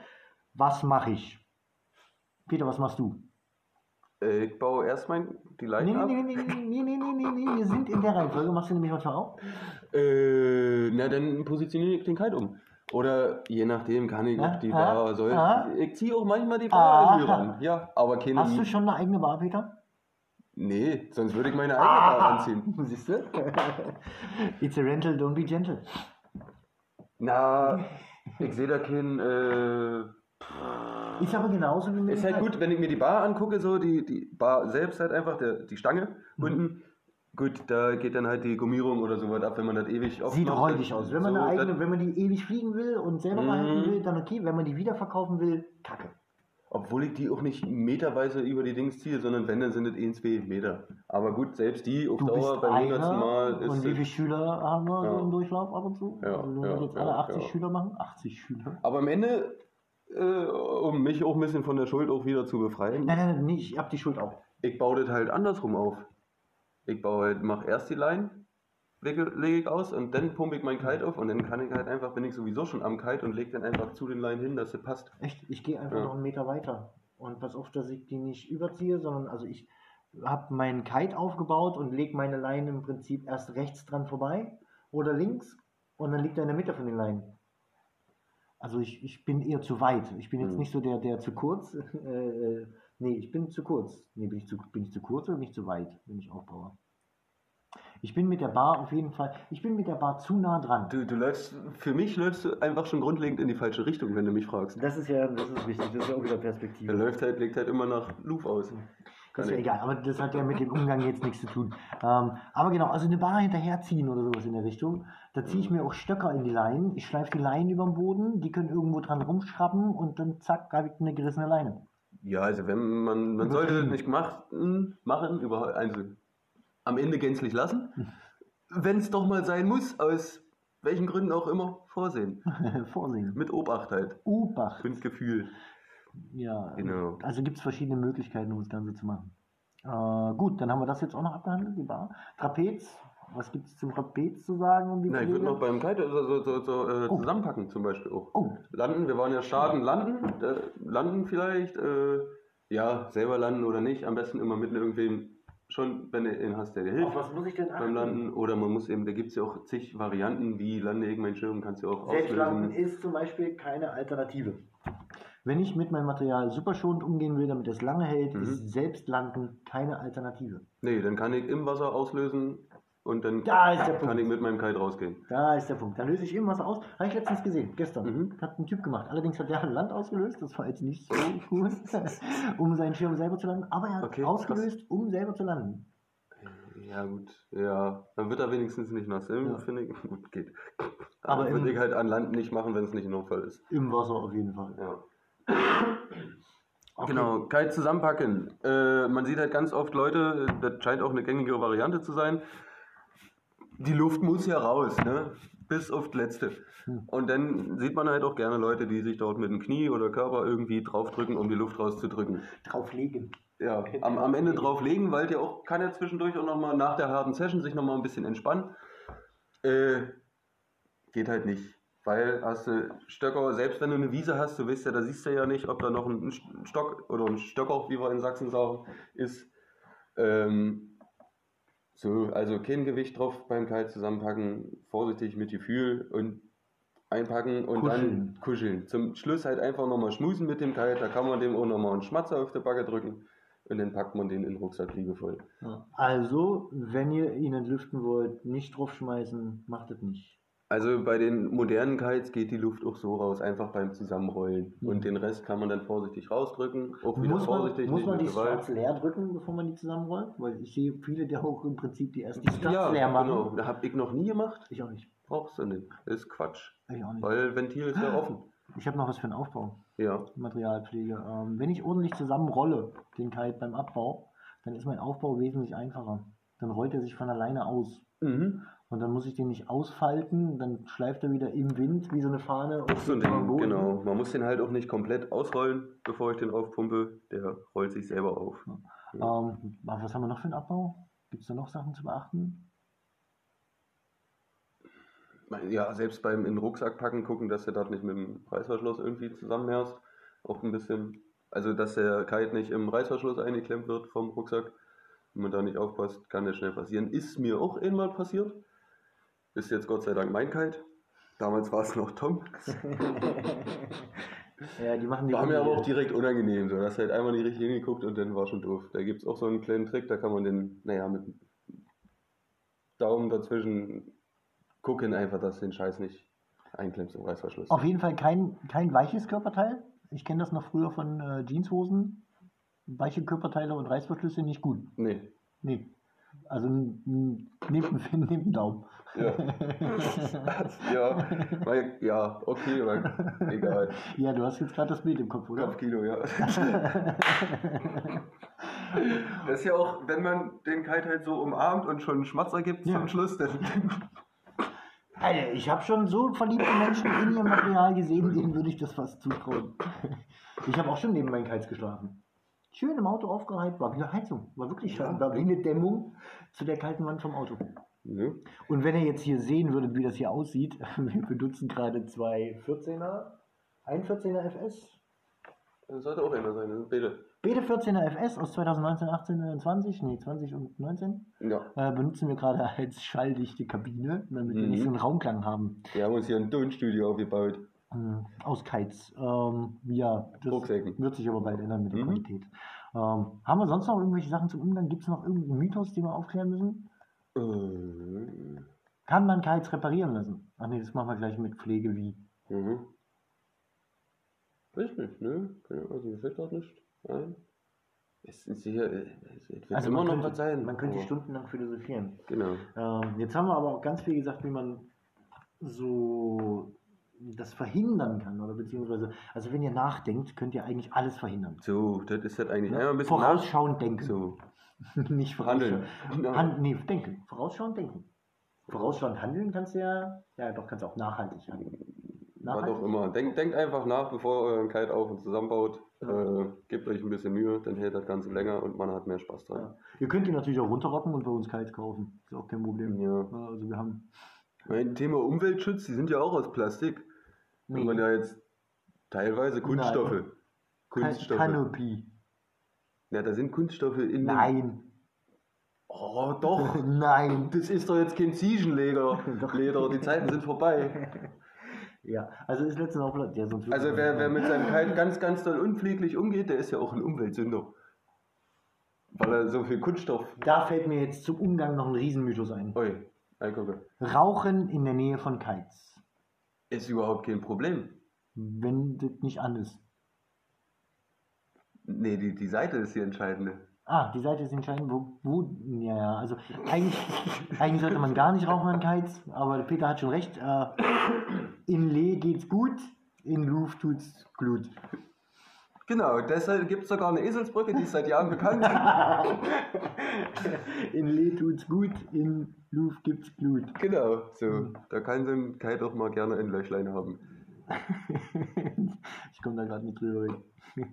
Was mache ich? Peter, was machst du? Äh, ich baue erstmal die Leinen nee, ab. Nee, nee, nee, nee, nee, nee, nee, wir sind in der Reihenfolge. Machst du nämlich was auch? Äh, na, dann positioniere ich den Kite um. Oder je nachdem kann ich auch die ja, Bar soll. ja. Ich ziehe auch manchmal die Bar irgendwie ran. Ja, aber keine. Hast du schon eine eigene Bar, Peter? Nee, sonst würde ich meine eigene Bar Ah, anziehen. Siehst du? It's a rental, don't be gentle. Na, ich sehe da kein. Äh, Ist aber genauso wie mit ist halt gut, wenn ich mir die Bar angucke, so die, die Bar selbst halt einfach, der, die Stange Mhm. unten. Gut, da geht dann halt die Gummierung oder so was ab, wenn man das ewig oft Sieht macht, räudig aus. Wenn man, so, eine eigene, wenn man die ewig fliegen will und selber Mhm. behalten will, dann okay. Wenn man die wieder verkaufen will, kacke. Obwohl ich die auch nicht meterweise über die Dings ziehe, sondern wenn, dann sind es 1, 2 Meter. Aber gut, selbst die auf Du Dauer beim hundertsten Mal einer ist und wie viele Schüler haben wir so Ja. im Durchlauf ab und zu? Ja, also wenn wir ja, jetzt ja, alle 80 ja. Schüler machen, 80 Schüler. Aber am Ende, äh, um mich auch ein bisschen von der Schuld auch wieder zu befreien, Nein, nein, nein, ich hab die Schuld auch. ich baue das halt andersrum auf. Ich baue halt, mach erst die Line, lege, lege ich aus und dann pumpe ich mein Kite auf und dann kann ich halt einfach, bin ich sowieso schon am Kite und lege dann einfach zu den Line hin, dass es passt. Echt, ich gehe einfach Ja. noch einen Meter weiter. Und pass auf, dass ich die nicht überziehe, sondern also ich habe meinen Kite aufgebaut und lege meine Leine im Prinzip erst rechts dran vorbei oder links und dann liegt er in der Mitte von den Leinen. Also ich, ich bin eher zu weit. Ich bin jetzt Hm. nicht so der, der zu kurz. Äh, äh, nee, ich bin zu kurz. Nee, bin ich zu, bin ich zu kurz oder bin ich zu weit, wenn ich aufbaue? Ich bin mit der Bar auf jeden Fall, ich bin mit der Bar zu nah dran. Du, du läufst, für mich läufst du einfach schon grundlegend in die falsche Richtung, wenn du mich fragst. Das ist ja, das ist wichtig, das ist ja auch wieder Der Perspektive. läuft halt, legt halt immer nach Luf aus. Das ist ja egal, aber das hat ja mit dem Umgang jetzt nichts zu tun. Ähm, aber genau, also eine Bar hinterherziehen oder sowas in der Richtung, da ziehe ich mir auch Stöcker in die Leinen, ich schleife die Leinen über den Boden, die können irgendwo dran rumschrauben und dann zack, habe ich eine gerissene Leine. Ja, also wenn man, man sollte das nicht machen, machen überhaupt, also am Ende gänzlich lassen. Wenn es doch mal sein muss, aus welchen Gründen auch immer, vorsehen. Vorsehen. Mit Obacht halt. Obacht. Fünf Gefühl. Ja, Genau. also gibt es verschiedene Möglichkeiten, um das Ganze zu machen. Äh, gut, dann haben wir das jetzt auch noch abgehandelt, die Bar. Trapez, was gibt es zum Trapez zu sagen? Um die Na, ich würde noch beim Kite so, so, so, so äh, Oh. zusammenpacken zum Beispiel auch. Oh, Landen, wir waren ja starten, landen, äh, landen vielleicht, äh, ja, selber landen oder nicht, am besten immer mit irgendwem, schon wenn du ihn hast, der dir auf hilft was muss ich denn beim? Landen. Oder man muss eben, da gibt es ja auch zig Varianten, wie lande ich meinen Schirm, kannst du auch Selbstlanden auslösen. ist zum Beispiel keine Alternative. Wenn ich mit meinem Material super schonend umgehen will, damit es lange hält, Mhm. ist Selbstlanden keine Alternative. Nee, dann kann ich im Wasser auslösen und dann Da ist der kann Punkt. ich mit meinem Kite rausgehen. Da ist der Punkt. Dann löse ich irgendwas aus. Habe ich letztens gesehen, gestern. Mhm. Hat ein Typ gemacht. Allerdings hat der ein Land ausgelöst. Das war jetzt nicht so gut, um seinen Schirm selber zu landen. Aber er hat Okay, ausgelöst, um selber zu landen. Ja, gut. Ja, dann wird er wenigstens nicht nass. Ja. Finde ich. Gut, geht. Aber Aber würde ich halt an Land nicht machen, wenn es nicht ein Notfall ist. Im Wasser auf jeden Fall. Ja. Okay. Genau, Kite zusammenpacken. Äh, man sieht halt ganz oft Leute, das scheint auch eine gängige Variante zu sein. Die Luft muss ja raus, ne? Bis auf die letzte. Hm. Und dann sieht man halt auch gerne Leute, die sich dort mit dem Knie oder Körper irgendwie draufdrücken, um die Luft rauszudrücken. Drauflegen. Ja, am, am Ende drauflegen, weil der auch kann ja zwischendurch auch nochmal nach der harten Session sich nochmal ein bisschen entspannen. Äh, geht halt nicht. Weil hast du Stöcker, selbst wenn du eine Wiese hast, du weißt ja, da siehst du ja nicht, ob da noch ein Stock oder ein Stöcker, wie wir in Sachsen sagen, ist. Ähm, so, also kein Gewicht drauf beim Kite zusammenpacken, vorsichtig mit Gefühl und einpacken und Kuscheln. dann kuscheln. Zum Schluss halt einfach nochmal schmusen mit dem Kite, da kann man dem auch nochmal einen Schmatzer auf die Backe drücken und dann packt man den in den Rucksack liebevoll. Ja. Also, wenn ihr ihn entlüften wollt, nicht draufschmeißen, macht es nicht. Also bei den modernen Kites geht die Luft auch so raus, einfach beim Zusammenrollen. Mhm. Und den Rest kann man dann vorsichtig rausdrücken, auch wieder Muss man, vorsichtig, muss man die Gewalt. Starts leer drücken, bevor man die zusammenrollt? Weil ich sehe viele, die auch im Prinzip die erst die Starts Ja, leer machen. genau. Da habe ich noch nie gemacht. Ich auch nicht. Brauchst du nicht. Das ist Quatsch. Ich auch nicht. Weil Ventil ist ja offen. Ich habe noch was für einen Aufbau. Ja. Materialpflege. Ähm, wenn ich ordentlich zusammenrolle, den Kite beim Abbau, dann ist mein Aufbau wesentlich einfacher. Dann rollt er sich von alleine aus. Mhm. Und dann muss ich den nicht ausfalten, dann schleift er wieder im Wind wie so eine Fahne. Auch so ein auf Ding, genau. Man muss den halt auch nicht komplett ausrollen, bevor ich den aufpumpe. Der rollt sich selber auf. Ähm, aber was haben wir noch für einen Abbau? Gibt es da noch Sachen zu beachten? Ja, selbst beim in den Rucksack packen, gucken, dass der dort nicht mit dem Reißverschluss irgendwie zusammenherrscht. Auch ein bisschen. Also, dass der Kite nicht im Reißverschluss eingeklemmt wird vom Rucksack. Wenn man da nicht aufpasst, kann das schnell passieren. Ist mir auch einmal passiert. Ist jetzt Gott sei Dank mein Kite. Damals war es noch Tom. ja, die machen die War mir aber auch direkt unangenehm. So. Da hast du halt einmal nicht richtig hingeguckt und dann war schon doof. Da gibt es auch so einen kleinen Trick, da kann man den, naja, mit Daumen dazwischen gucken, einfach, dass den Scheiß nicht einklemmst im Reißverschluss. Auf jeden Fall kein, kein weiches Körperteil. Ich kenne das noch früher von äh, Jeanshosen. Weiche Körperteile und Reißverschlüsse nicht gut. Nee. Nee. Also n- n- neben, neben den Daumen. Ja. ja, weil, ja, okay, aber egal. Ja, du hast jetzt gerade das Bild im Kopf, oder? Kopfkilo, ja. Das ist ja auch, wenn man den Kite halt so umarmt und schon einen Schmatzer gibt Ja. zum Schluss, dann Alter, ich habe schon so verliebte Menschen in ihrem Material gesehen, denen würde ich das fast zutrauen. Ich habe auch schon neben meinen Kites geschlafen. Schön im Auto aufgereiht, war wie eine Heizung. War wirklich schön, war wie eine Dämmung zu der kalten Wand vom Auto. ne? Und wenn ihr jetzt hier sehen würdet, wie das hier aussieht, wir benutzen gerade zwei 14er, ein 14er FS, das sollte auch einer sein, beide. beide 14er FS aus 2019, 18 und 20, nee, 20 und 19, Ja, äh, benutzen wir gerade als schalldichte Kabine, damit wir nicht so Mhm. einen Raumklang haben. wir haben uns hier ein Tonstudio aufgebaut. Ähm, Aus Kites. Ähm, ja, das Rucksäcken. wird sich aber bald ändern mit der Mhm. Qualität. Ähm, haben wir sonst noch irgendwelche Sachen zum Umgang? Gibt es noch irgendeinen Mythos, den wir aufklären müssen? Äh, Kann man Kites reparieren lassen? Ach nee, das machen wir gleich mit Pflege wie. mhm. Weiß nicht, ne? Keine- Also mir fällt gerade nicht ein. Es ist hier, es wird immer Also man noch könnte, was sein. Man könnte aber- stundenlang philosophieren. Genau. Ähm, jetzt haben wir aber auch ganz viel gesagt, wie man so das verhindern kann. Oder beziehungsweise, also wenn ihr nachdenkt, könnt ihr eigentlich alles verhindern. So, das ist halt eigentlich Ne? einmal ein bisschen Vorausschauend denken. So, Nicht handeln. vorausschauend. Han nee, denken. Vorausschauend denken. Vorausschauend handeln kannst du ja, ja doch, kannst du auch nachhaltig handeln. Was Nachhaltig? auch immer. Denkt, denkt einfach nach, bevor ihr euren Kite auf und zusammenbaut. Ja. Äh, gebt euch ein bisschen Mühe, dann hält das Ganze länger und man hat mehr Spaß dran. Ja. Ihr könnt ihn natürlich auch runterrocken und bei uns Kites kaufen. Ist auch kein Problem. Ja. Ja, Also wir haben. Mein Thema Umweltschutz, die sind ja auch aus Plastik. Wenn man ja jetzt teilweise Kunststoffe. Nein. Kunststoffe. Canopy. Ja, da sind Kunststoffe in Nein. Oh, doch. Nein. Das ist doch jetzt kein Ziegenleder. Leder, die Zeiten sind vorbei. Ja, also ist letztens auch. Ja, sonst Also wer, wer mit seinem Kite ganz, ganz doll unpfleglich umgeht, der ist ja auch ein Umweltsünder. Weil er so viel Kunststoff. Da fällt mir jetzt zum Umgang noch ein Riesenmythos ein. Ein gucke. Rauchen in der Nähe von Kites. Ist überhaupt kein Problem. Wenn das nicht an ist. Nee, die, die Seite ist die entscheidende. Ah, die Seite ist entscheidend, wo, wo ja, ja, also eigentlich, eigentlich sollte man gar nicht rauchen an Kites, aber Peter hat schon recht. Äh, in Lee geht's gut, in Luft tut's Glut. Genau, deshalb gibt es sogar eine Eselsbrücke, die ist seit Jahren bekannt. in Lee tut's gut, in Luft gibt's Glut. genau, so. Da kann so ein Kite auch mal gerne ein Löchlein haben. ich komme da gerade nicht drüber weg.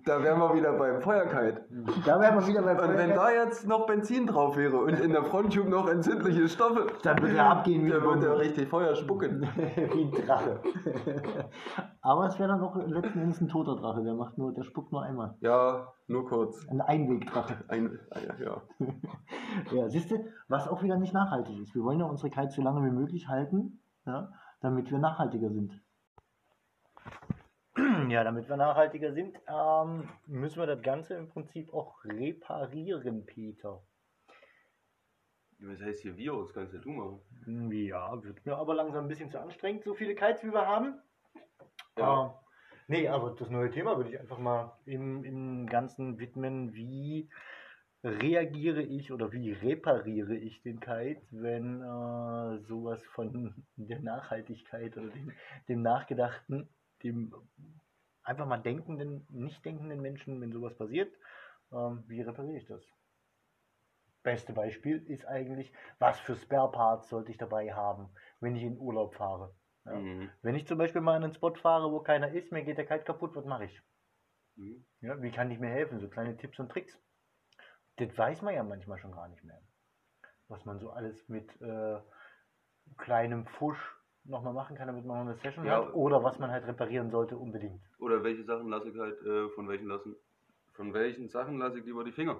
Da wären wir wieder beim Feuerkite. Da wären wir wieder bei Und wenn da jetzt noch Benzin drauf wäre und in der Fronttube noch entzündliche Stoffe, Dann würde er abgehen wie der eine würde Bombe. richtig Feuer spucken. wie ein Drache. Aber es wäre dann auch letzten Endes ein toter Drache. Der macht nur, der spuckt nur einmal. Ja, nur kurz. Ein Einwegdrache. Ein, ja. Ja, siehst du, was auch wieder nicht nachhaltig ist. Wir wollen ja unsere Kites so lange wie möglich halten, ja, damit wir nachhaltiger sind. Ja, damit wir nachhaltiger sind, ähm, müssen wir das Ganze im Prinzip auch reparieren, Peter. Was heißt hier wir? Das kannst ja du machen. Ja, wird mir aber langsam ein bisschen zu anstrengend, so viele Kites wie wir haben. Ja. Äh, nee, aber das neue Thema würde ich einfach mal im, im Ganzen widmen. Wie reagiere ich oder wie repariere ich den Kite, wenn äh, sowas von der Nachhaltigkeit oder dem, dem Nachgedachten, dem einfach mal denkenden, nicht denkenden Menschen, wenn sowas passiert, ähm, wie repariere ich das? Beste Beispiel ist eigentlich, was für Spare Parts sollte ich dabei haben, wenn ich in Urlaub fahre. Ja. Mhm. Wenn ich zum Beispiel mal an einen Spot fahre, wo keiner ist, mir geht der Kite kaputt, was mache ich? Mhm. Ja, wie kann ich mir helfen? So kleine Tipps und Tricks. Das weiß man ja manchmal schon gar nicht mehr. Was man so alles mit äh, kleinem Fusch nochmal machen kann, damit man noch eine Session Ja. hat. Oder was man halt reparieren sollte unbedingt. Oder welche Sachen lasse ich halt, äh, von welchen lassen, von welchen Sachen lasse ich lieber die Finger?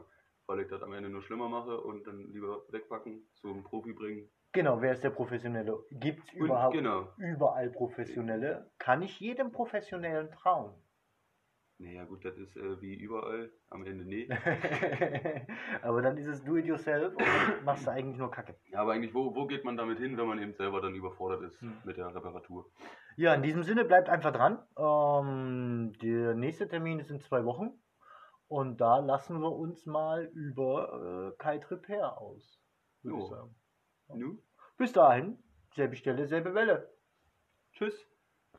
Weil ich das am Ende nur schlimmer mache und dann lieber wegpacken, zu einem Profi bringen. Genau, wer ist der Professionelle? Gibt es überhaupt genau. überall Professionelle? Kann ich jedem Professionellen trauen? Naja gut, das ist äh, wie überall, am Ende nee. Aber dann ist es do it yourself und machst du eigentlich nur Kacke. Ja, aber eigentlich, wo, wo geht man damit hin, wenn man eben selber dann überfordert ist Hm. mit der Reparatur? Ja, in diesem Sinne bleibt einfach dran. Ähm, der nächste Termin ist in zwei Wochen. Und da lassen wir uns mal über äh, Kite Repair aus. Würde ich sagen. Nu? Bis dahin, selbe Stelle, selbe Welle. Tschüss.